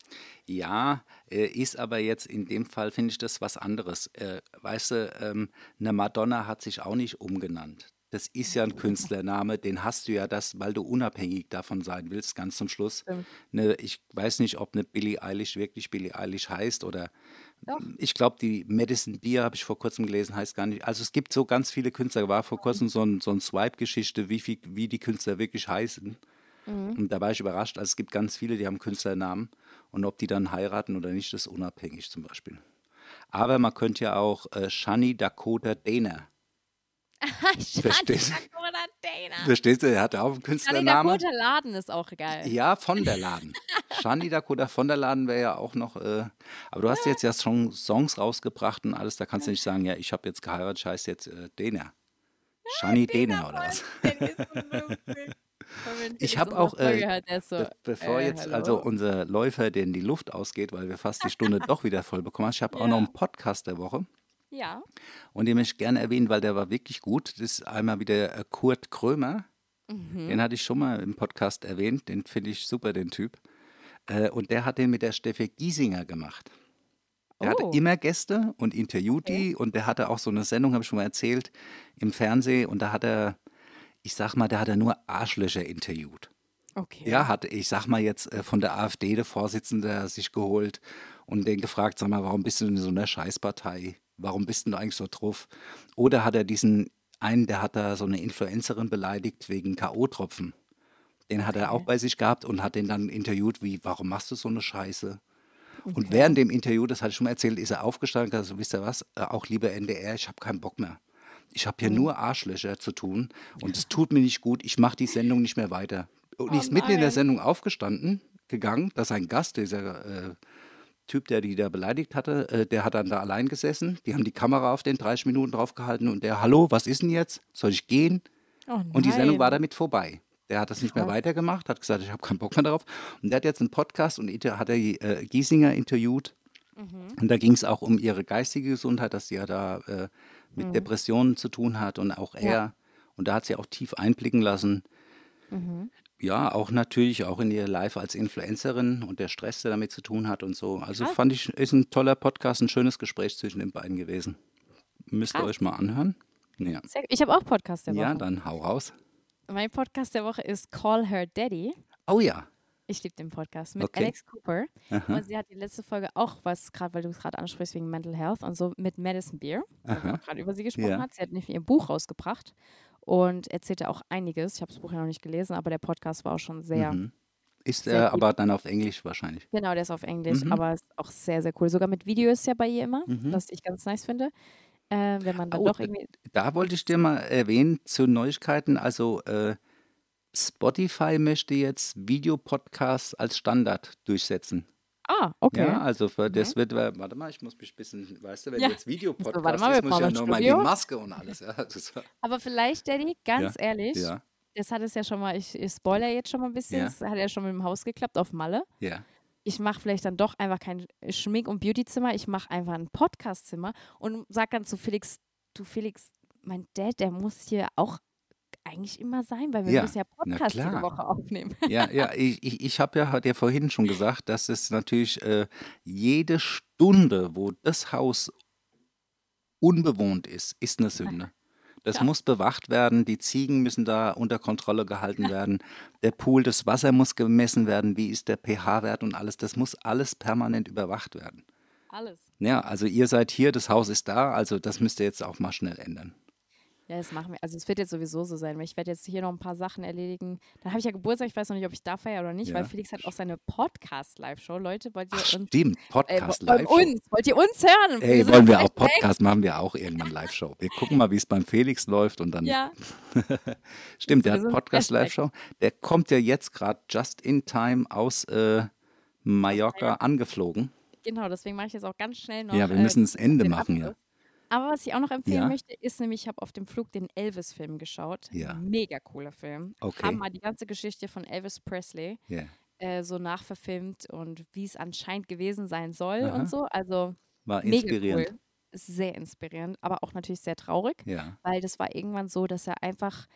Ja, äh, ist aber jetzt in dem Fall, finde ich das was anderes. Äh, weißt du, ähm, eine Madonna hat sich auch nicht umgenannt. Das ist ja ein Künstlername, den hast du ja das, weil du unabhängig davon sein willst, ganz zum Schluss. Ne, ich weiß nicht, ob eine Billie Eilish wirklich Billie Eilish heißt oder Doch. ich glaube, die Madison Beer habe ich vor kurzem gelesen, heißt gar nicht. Also es gibt so ganz viele Künstler, war vor kurzem so ein, so ein Swipe-Geschichte, wie, viel, wie die Künstler wirklich heißen. Und da war ich überrascht. Also es gibt ganz viele, die haben Künstlernamen und ob die dann heiraten oder nicht, ist unabhängig zum Beispiel. Aber man könnte ja auch äh, Shani Dakota Dana. Verstehst. Verstehst du? Er hatte auch einen Shani Künstlernamen. Dakota Laden ist auch geil. Ja, von der Laden. Shani Dakota von der Laden wäre ja auch noch. Äh, aber du hast jetzt ja schon Songs rausgebracht und alles. Da kannst du nicht sagen, ja, ich habe jetzt geheiratet, scheiß jetzt äh, Dena. Shani Dena oder was? Ich habe auch, äh, Folge hört, der ist so, Be bevor äh, jetzt hallo? also unser Läufer, den die Luft ausgeht, weil wir fast die Stunde doch wieder voll bekommen haben. Ich habe auch noch Ja. einen Podcast der Woche Ja. und den möchte ich gerne erwähnen, weil der war wirklich gut. Das ist einmal wieder äh, Kurt Krömer. Mhm. Den hatte ich schon mal im Podcast erwähnt. Den finde ich super, den Typ. Äh, und der hat den mit der Steffi Giesinger gemacht. Der Oh. hatte immer Gäste und interviewt die und der hatte auch so eine Sendung, habe ich schon mal erzählt, im Fernsehen und da hat er, ich sag mal, da hat er nur Arschlöcher interviewt. Okay. Ja, hat, ich sag mal jetzt äh, von der AfD der Vorsitzende sich geholt und den gefragt, sag mal, warum bist du in so einer Scheißpartei? Warum bist du eigentlich so drauf? Oder hat er diesen einen, der hat da so eine Influencerin beleidigt wegen K.O.-Tropfen. Den hat er auch Okay. bei sich gehabt und hat den dann interviewt, wie, warum machst du so eine Scheiße? Und während dem Interview, das hatte ich schon mal erzählt, ist er aufgestanden und gesagt, so, wisst ihr was, äh, auch lieber NDR, ich habe keinen Bock mehr. Ich habe hier Mhm. nur Arschlöcher zu tun und es tut mir nicht gut, ich mache die Sendung nicht mehr weiter. Und Oh ist mitten in der. Sendung aufgestanden, gegangen, dass ein Gast, dieser äh, Typ, der die da beleidigt hatte, äh, der hat dann da allein gesessen. Die haben die Kamera auf den 30 Minuten draufgehalten und der, hallo, was ist denn jetzt? Soll ich gehen? Oh Und die Sendung war damit vorbei. Der hat das nicht mehr weitergemacht, hat gesagt, ich habe keinen Bock mehr darauf. Und der hat jetzt einen Podcast und hat er äh, Giesinger interviewt. Mhm. Und da ging es auch um ihre geistige Gesundheit, dass sie ja da äh, mit Mhm. Depressionen zu tun hat und auch er. Ja. Und da hat sie auch tief einblicken lassen. Mhm. Ja, auch natürlich, auch in ihr Life als Influencerin und der Stress, der damit zu tun hat und so. Also Krass. fand ich, ist ein toller Podcast, ein schönes Gespräch zwischen den beiden gewesen. Müsst ihr Krass. euch mal anhören. Ja, ich habe auch Podcast der Woche. ja dann hau raus. Mein Podcast der Woche ist Call Her Daddy. Oh ja. Ich liebe den Podcast mit Okay. Alex Cooper. Aha. Und sie hat die letzte Folge auch, was gerade, weil du es gerade ansprichst, wegen Mental Health und so, mit Madison Beer, weil gerade über sie gesprochen Ja. hat. Sie hat nämlich ihr Buch rausgebracht und erzählte auch einiges. Ich habe das Buch ja noch nicht gelesen, aber der Podcast war auch schon sehr, Mhm. Ist sehr er gut. aber dann auf Englisch wahrscheinlich. genau, der ist auf Englisch, Mhm. aber ist auch sehr, sehr cool. Sogar mit Video ist ja bei ihr immer, Mhm. was ich ganz nice finde. Äh, wenn man dann Oh, doch irgendwie. Da wollte ich dir mal erwähnen zu Neuigkeiten. Also äh, Spotify möchte jetzt Videopodcasts als Standard durchsetzen. Ah, okay. Ja, also für das wird, äh, warte mal, ich muss mich ein bisschen, weißt du, wenn Ja. jetzt Videopodcast warte mal, ist, muss ich ja nochmal die. Maske und alles. Ja, das, Aber vielleicht, Daddy, ganz ehrlich, ja, das hat es ja schon mal, ich, ich spoiler jetzt schon mal ein bisschen, Ja. es hat ja schon mit dem Haus geklappt auf Malle. ja. ich mache vielleicht dann doch einfach kein Schmink- und Beautyzimmer, ich mache einfach ein Podcastzimmer und sag dann zu Felix, du Felix, mein Dad, der muss hier auch eigentlich immer sein, weil wir Ja, müssen ja Podcast jede. Woche aufnehmen. Ja, ja, ich, ich, ich habe ja, hat ja vorhin schon gesagt, dass es natürlich äh, jede Stunde, wo das Haus unbewohnt ist, ist eine Sünde. Das Ja. muss bewacht werden, die Ziegen müssen da unter Kontrolle gehalten werden, der Pool, das Wasser muss gemessen werden, wie ist der pH-Wert und alles, das muss alles permanent überwacht werden. Alles. Ja, also ihr seid hier, das Haus ist da, also das müsst ihr jetzt auch mal schnell ändern. Ja, das machen wir. Also es wird jetzt sowieso so sein, weil ich werde jetzt hier noch ein paar Sachen erledigen. Dann habe ich ja Geburtstag, ich weiß noch nicht, ob ich da feiere oder nicht, Ja. weil Felix hat auch seine Podcast-Live-Show. Leute, wollt ihr Ach uns, stimmt, äh, Podcast von live. uns, wollt ihr uns hören? Ey, sind wollen wir auch. Podcast machen wir auch irgendwann Live-Show. Wir gucken mal, wie es beim Felix läuft und dann Ja, Stimmt, der Wir hat sind Podcast Hashtag. Live-Show. Der kommt ja jetzt gerade just in time aus äh, Mallorca angeflogen. genau, deswegen mache ich jetzt auch ganz schnell noch. Ja, wir äh, müssen das Ende machen, ja. Aber was ich auch noch empfehlen Ja. möchte, ist nämlich, ich habe auf dem Flug den Elvis-Film geschaut. Ja. Mega cooler Film. Okay. Haben mal die ganze Geschichte von Elvis Presley ja. äh, so nachverfilmt und wie es anscheinend gewesen sein soll Aha. und so. Also War mega inspirierend. cool. Sehr inspirierend, aber auch natürlich sehr traurig, Ja, weil das war irgendwann so, dass er einfach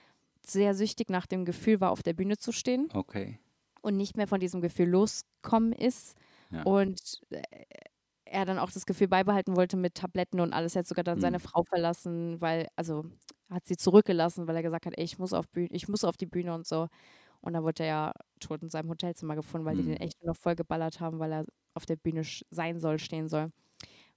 sehr süchtig nach dem Gefühl war, auf der Bühne zu stehen okay. und nicht mehr von diesem Gefühl loskommen ist. Ja. Und äh, er dann auch das Gefühl beibehalten wollte mit Tabletten und alles. Er hat sogar dann seine Mhm. Frau verlassen, weil, also hat sie zurückgelassen, weil er gesagt hat, ey, ich muss auf Bühne, ich muss auf die Bühne und so. Und dann wurde er ja tot in seinem Hotelzimmer gefunden, weil die Mhm. den echt nur noch voll geballert haben, weil er auf der Bühne sein soll, stehen soll.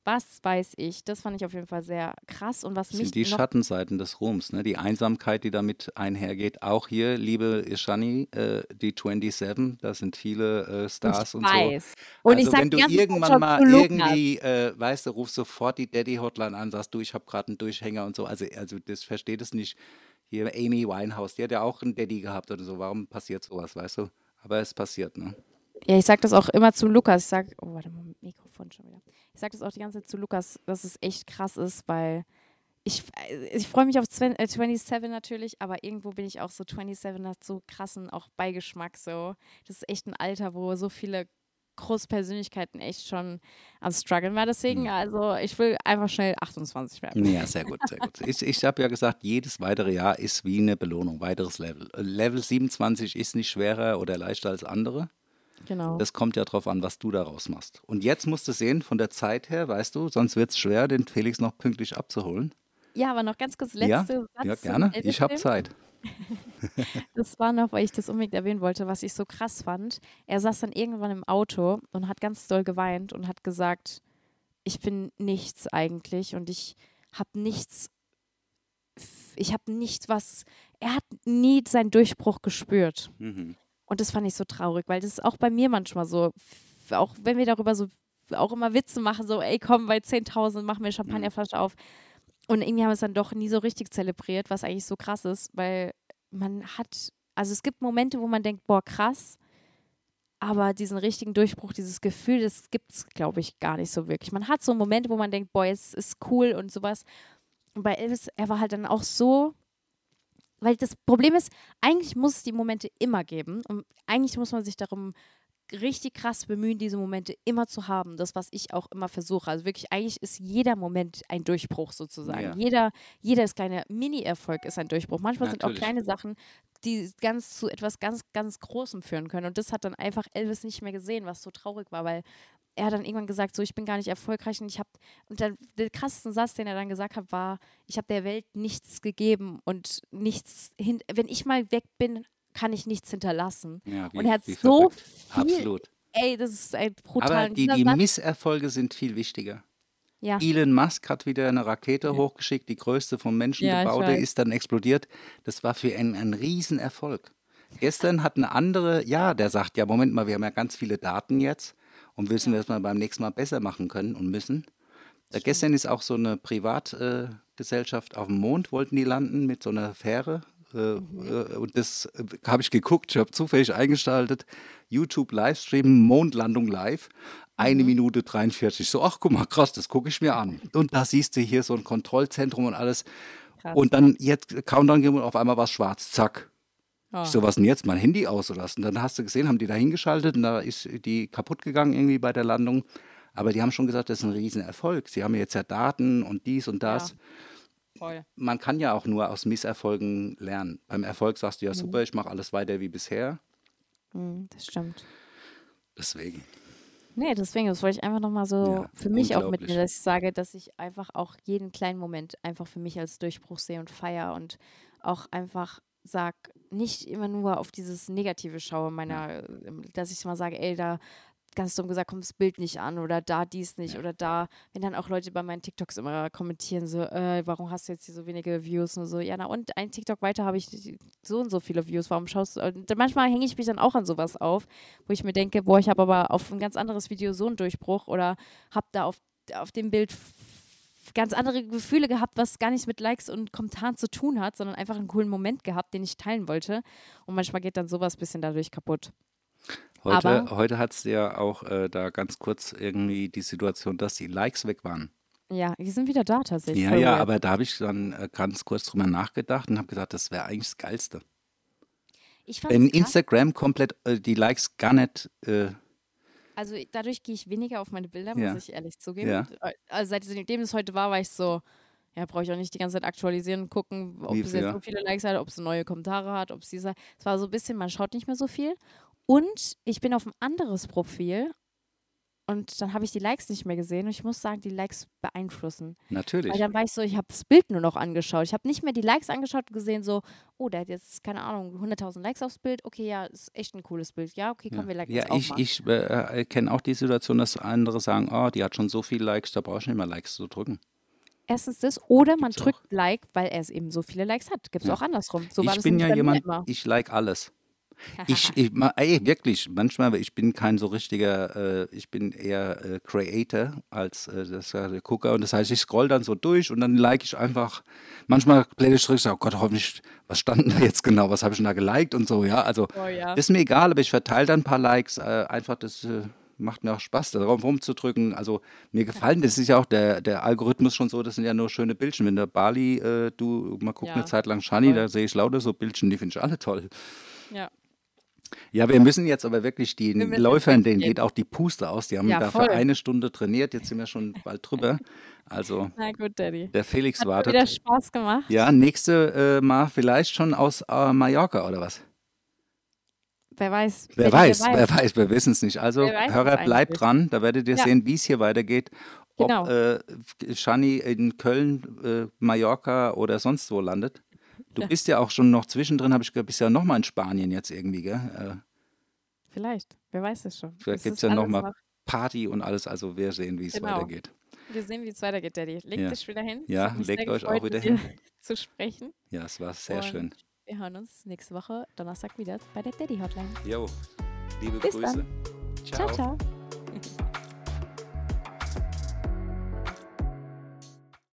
Was weiß ich. Das fand ich auf jeden Fall sehr krass. Und was Das mich sind die Schattenseiten des Ruhms, ne? die Einsamkeit, die damit einhergeht. Auch hier, liebe Ishani, äh, die 27, da sind viele äh, Stars ich und so. weiß. Und ich Also sag wenn du irgendwann mal irgendwie, äh, weißt du, rufst sofort die Daddy-Hotline an, sagst du, ich habe gerade einen Durchhänger und so. Also, also das versteht es nicht. Hier Amy Winehouse, die hat ja auch einen Daddy gehabt oder so. Warum passiert sowas, weißt du? Aber es passiert, ne? Ja, ich sag das auch immer zu Lukas. Ich sag, oh, warte mal, Mikrofon schon wieder. Ich sag das auch die ganze Zeit zu Lukas, dass es echt krass ist, weil ich, äh, ich freue mich auf 20, äh, 27 natürlich, aber irgendwo bin ich auch so, 27 hat so krassen auch Beigeschmack so. Das ist echt ein Alter, wo so viele Großpersönlichkeiten echt schon am struggeln war. Deswegen, Hm. also ich will einfach schnell 28 werden. Ja, sehr gut, sehr gut. Ich, ich habe ja gesagt, jedes weitere Jahr ist wie eine Belohnung, weiteres Level. Äh, Level 27 ist nicht schwerer oder leichter als andere. Genau. Das kommt ja drauf an, was du daraus machst. Und jetzt musst du sehen, von der Zeit her, weißt du, sonst wird es schwer, den Felix noch pünktlich abzuholen. Ja, aber noch ganz kurz Ja, letzte Satz Ja, zum gerne. Ich habe. Zeit. Das war noch, weil ich das unbedingt erwähnen wollte, was ich so krass fand. Er saß dann irgendwann im Auto und hat ganz doll geweint und hat gesagt, ich bin nichts eigentlich und ich habe nichts, ich habe nichts, was, er hat nie seinen Durchbruch gespürt. Mhm. Und das fand ich so traurig, weil das ist auch bei mir manchmal so, auch wenn wir darüber so, auch immer Witze machen, so, ey, komm, bei 10.000 machen wir Champagnerflasche auf. Und irgendwie haben wir es dann doch nie so richtig zelebriert, was eigentlich so krass ist, weil man hat, also es gibt Momente, wo man denkt, boah, krass, aber diesen richtigen Durchbruch, dieses Gefühl, das gibt es, glaube ich, gar nicht so wirklich. Man hat so Momente, wo man denkt, boah, jetzt ist cool und sowas. Und bei Elvis, er war halt dann auch so, weil das Problem ist, eigentlich muss es die Momente immer geben und eigentlich muss man sich darum richtig krass bemühen, diese Momente immer zu haben. Das, was ich auch immer versuche. Also wirklich, eigentlich ist jeder Moment ein Durchbruch sozusagen. Ja. Jeder, jedes kleine Mini-Erfolg ist ein Durchbruch. Manchmal sind auch Natürlich. kleine Sachen, die ganz zu etwas ganz, ganz Großem führen können. Und das hat dann einfach Elvis nicht mehr gesehen, was so traurig war, weil er hat dann irgendwann gesagt, so ich bin gar nicht erfolgreich und ich habe und dann der krasseste Satz, den er dann gesagt hat, war, ich habe der Welt nichts gegeben und nichts hin wenn ich mal weg bin, kann ich nichts hinterlassen. Ja, wie, und er hat so viel, Absolut. ey, das ist ein brutal. Aber die, die Misserfolge sind viel wichtiger. ja, Elon Musk hat wieder eine Rakete hochgeschickt, die größte vom Menschen Ja, gebaute, ist dann explodiert. Das war für ihn ein Riesenerfolg. Gestern hat eine andere, ja, der sagt, ja, Moment mal, wir haben ja ganz viele Daten jetzt und wissen, dass wir beim nächsten Mal besser machen können und müssen. Äh, gestern ist auch so eine Privatgesellschaft äh, auf dem Mond, wollten die landen mit so einer Fähre. Äh, äh, und das äh, habe ich geguckt, ich habe zufällig eingeschaltet, YouTube Livestream, Mondlandung live, eine Minute 43. So, ach guck mal, krass, das gucke ich mir an. Und da siehst du hier so ein Kontrollzentrum und alles. krass. Und dann jetzt Countdown gegeben und auf einmal war es schwarz, zack. Oh. Ich so, was denn jetzt? Mein Handy aus oder was? Und dann hast du gesehen, haben die da hingeschaltet und da ist die kaputt gegangen irgendwie bei der Landung. Aber die haben schon gesagt, das ist ein Riesenerfolg. Sie haben jetzt ja Daten und dies und das. voll. Man kann ja auch nur aus Misserfolgen lernen. Beim Erfolg sagst du ja, super, ich mache alles weiter wie bisher. Mhm, das stimmt. Deswegen. Nee, deswegen, das wollte ich einfach nochmal so Ja, für mich auch mitnehmen, dass ich sage, dass ich einfach auch jeden kleinen Moment einfach für mich als Durchbruch sehe und feiere und auch einfach sag, nicht immer nur auf dieses Negative schaue meiner, ähm, dass ich mal sage, ey, da ganz dumm gesagt, kommt das Bild nicht an oder da dies nicht oder da, wenn dann auch Leute bei meinen TikToks immer kommentieren, so, äh, warum hast du jetzt hier so wenige Views und so, ja, na und ein TikTok weiter habe ich so und so viele Views, warum schaust du, und manchmal hänge ich mich dann auch an sowas auf, wo ich mir denke, boah, ich habe aber auf ein ganz anderes Video so einen Durchbruch oder habe da auf, auf dem Bild ganz andere Gefühle gehabt, was gar nichts mit Likes und Kommentaren zu tun hat, sondern einfach einen coolen Moment gehabt, den ich teilen wollte. Und manchmal geht dann sowas ein bisschen dadurch kaputt. Heute, Aber- heute hat es ja auch äh, da ganz kurz irgendwie die Situation, dass die Likes weg waren. Ja, die sind wieder da tatsächlich. Ja, ja, weird. aber da habe ich dann äh, ganz kurz drüber nachgedacht und habe gesagt, das wäre eigentlich das Geilste. Wenn. Instagram komplett äh, die Likes gar nicht, äh, Also dadurch gehe ich weniger auf meine Bilder, Ja. muss ich ehrlich zugeben. Ja. Also seitdem es heute war, war ich so, ja, brauche ich auch nicht die ganze Zeit aktualisieren und gucken, ob Wie es jetzt so viele Likes hat, ob es neue Kommentare hat, ob es dieser. Es war so ein bisschen, man schaut nicht mehr so viel. Und ich bin auf ein anderes Profil und dann habe ich die Likes nicht mehr gesehen und ich muss sagen, die Likes beeinflussen. Natürlich. Weil dann war ich so, ich habe das Bild nur noch angeschaut. Ich habe nicht mehr die Likes angeschaut und gesehen so, oh, der hat jetzt, keine Ahnung, 100.000 Likes aufs Bild. Okay, ja, ist echt ein cooles Bild. Ja, okay, komm, wir liken Ja, auch ich, ich äh, kenne auch die Situation, dass andere sagen, oh, die hat schon so viele Likes, da brauche ich nicht mehr Likes zu drücken. Erstens das oder man Gibt's auch. drückt Like, weil er es eben so viele Likes hat. Gibt es Ja. auch andersrum. So ich bin ja jemand, immer. ich like alles. Ich, ich ey, wirklich, manchmal, ich bin kein so richtiger, äh, ich bin eher äh, Creator als äh, das, äh, der Gucker und das heißt, ich scroll dann so durch und dann like ich einfach, manchmal blätter ich zurück, sage, oh Gott, hoffentlich, was stand denn da jetzt genau, was habe ich denn da geliked und so, ja, also Oh ja. ist mir egal, aber ich verteile dann ein paar Likes, äh, einfach das äh, macht mir auch Spaß, darauf rumzudrücken, also mir gefallen, das ist ja auch der, der Algorithmus schon so, das sind ja nur schöne Bildchen, wenn der Bali, äh, du, mal guck Ja, eine Zeit lang Shani, voll. da sehe ich lauter so Bildchen, die finde ich alle toll. Ja. Ja, wir müssen jetzt aber wirklich den Wir Läufern, denen geht auch die Puste aus. Die haben Ja, da voll. für eine Stunde trainiert, jetzt sind wir schon bald drüber. Also Na gut, Daddy. der Felix Hat wartet. wieder Spaß gemacht. Ja, nächste äh, Mal vielleicht schon aus äh, Mallorca oder was? Wer weiß. Wer Daddy, weiß, wer weiß, wir wissen es nicht. Also Wer weiß Hörer, bleibt dran, da werdet ihr Ja. sehen, wie es hier weitergeht. Ob Genau. äh, Shani in Köln, äh, Mallorca oder sonst wo landet. Du Ja. bist ja auch schon noch zwischendrin, habe ich gehört, bist ja noch mal in Spanien jetzt irgendwie, gell? Äh, Vielleicht. Wer weiß es schon. Vielleicht gibt es ja noch alles mal Party und alles. Also wir sehen, wie es Genau. weitergeht. Wir sehen, wie es weitergeht, Daddy. Legt Ja. dich wieder hin. Ja, legt euch auch gefreut, wieder mit dir hin. Zu sprechen. Ja, es war sehr Und schön. Wir hören uns nächste Woche Donnerstag wieder bei der Daddy Hotline. Jo, liebe Bis Grüße. dann. ciao. ciao.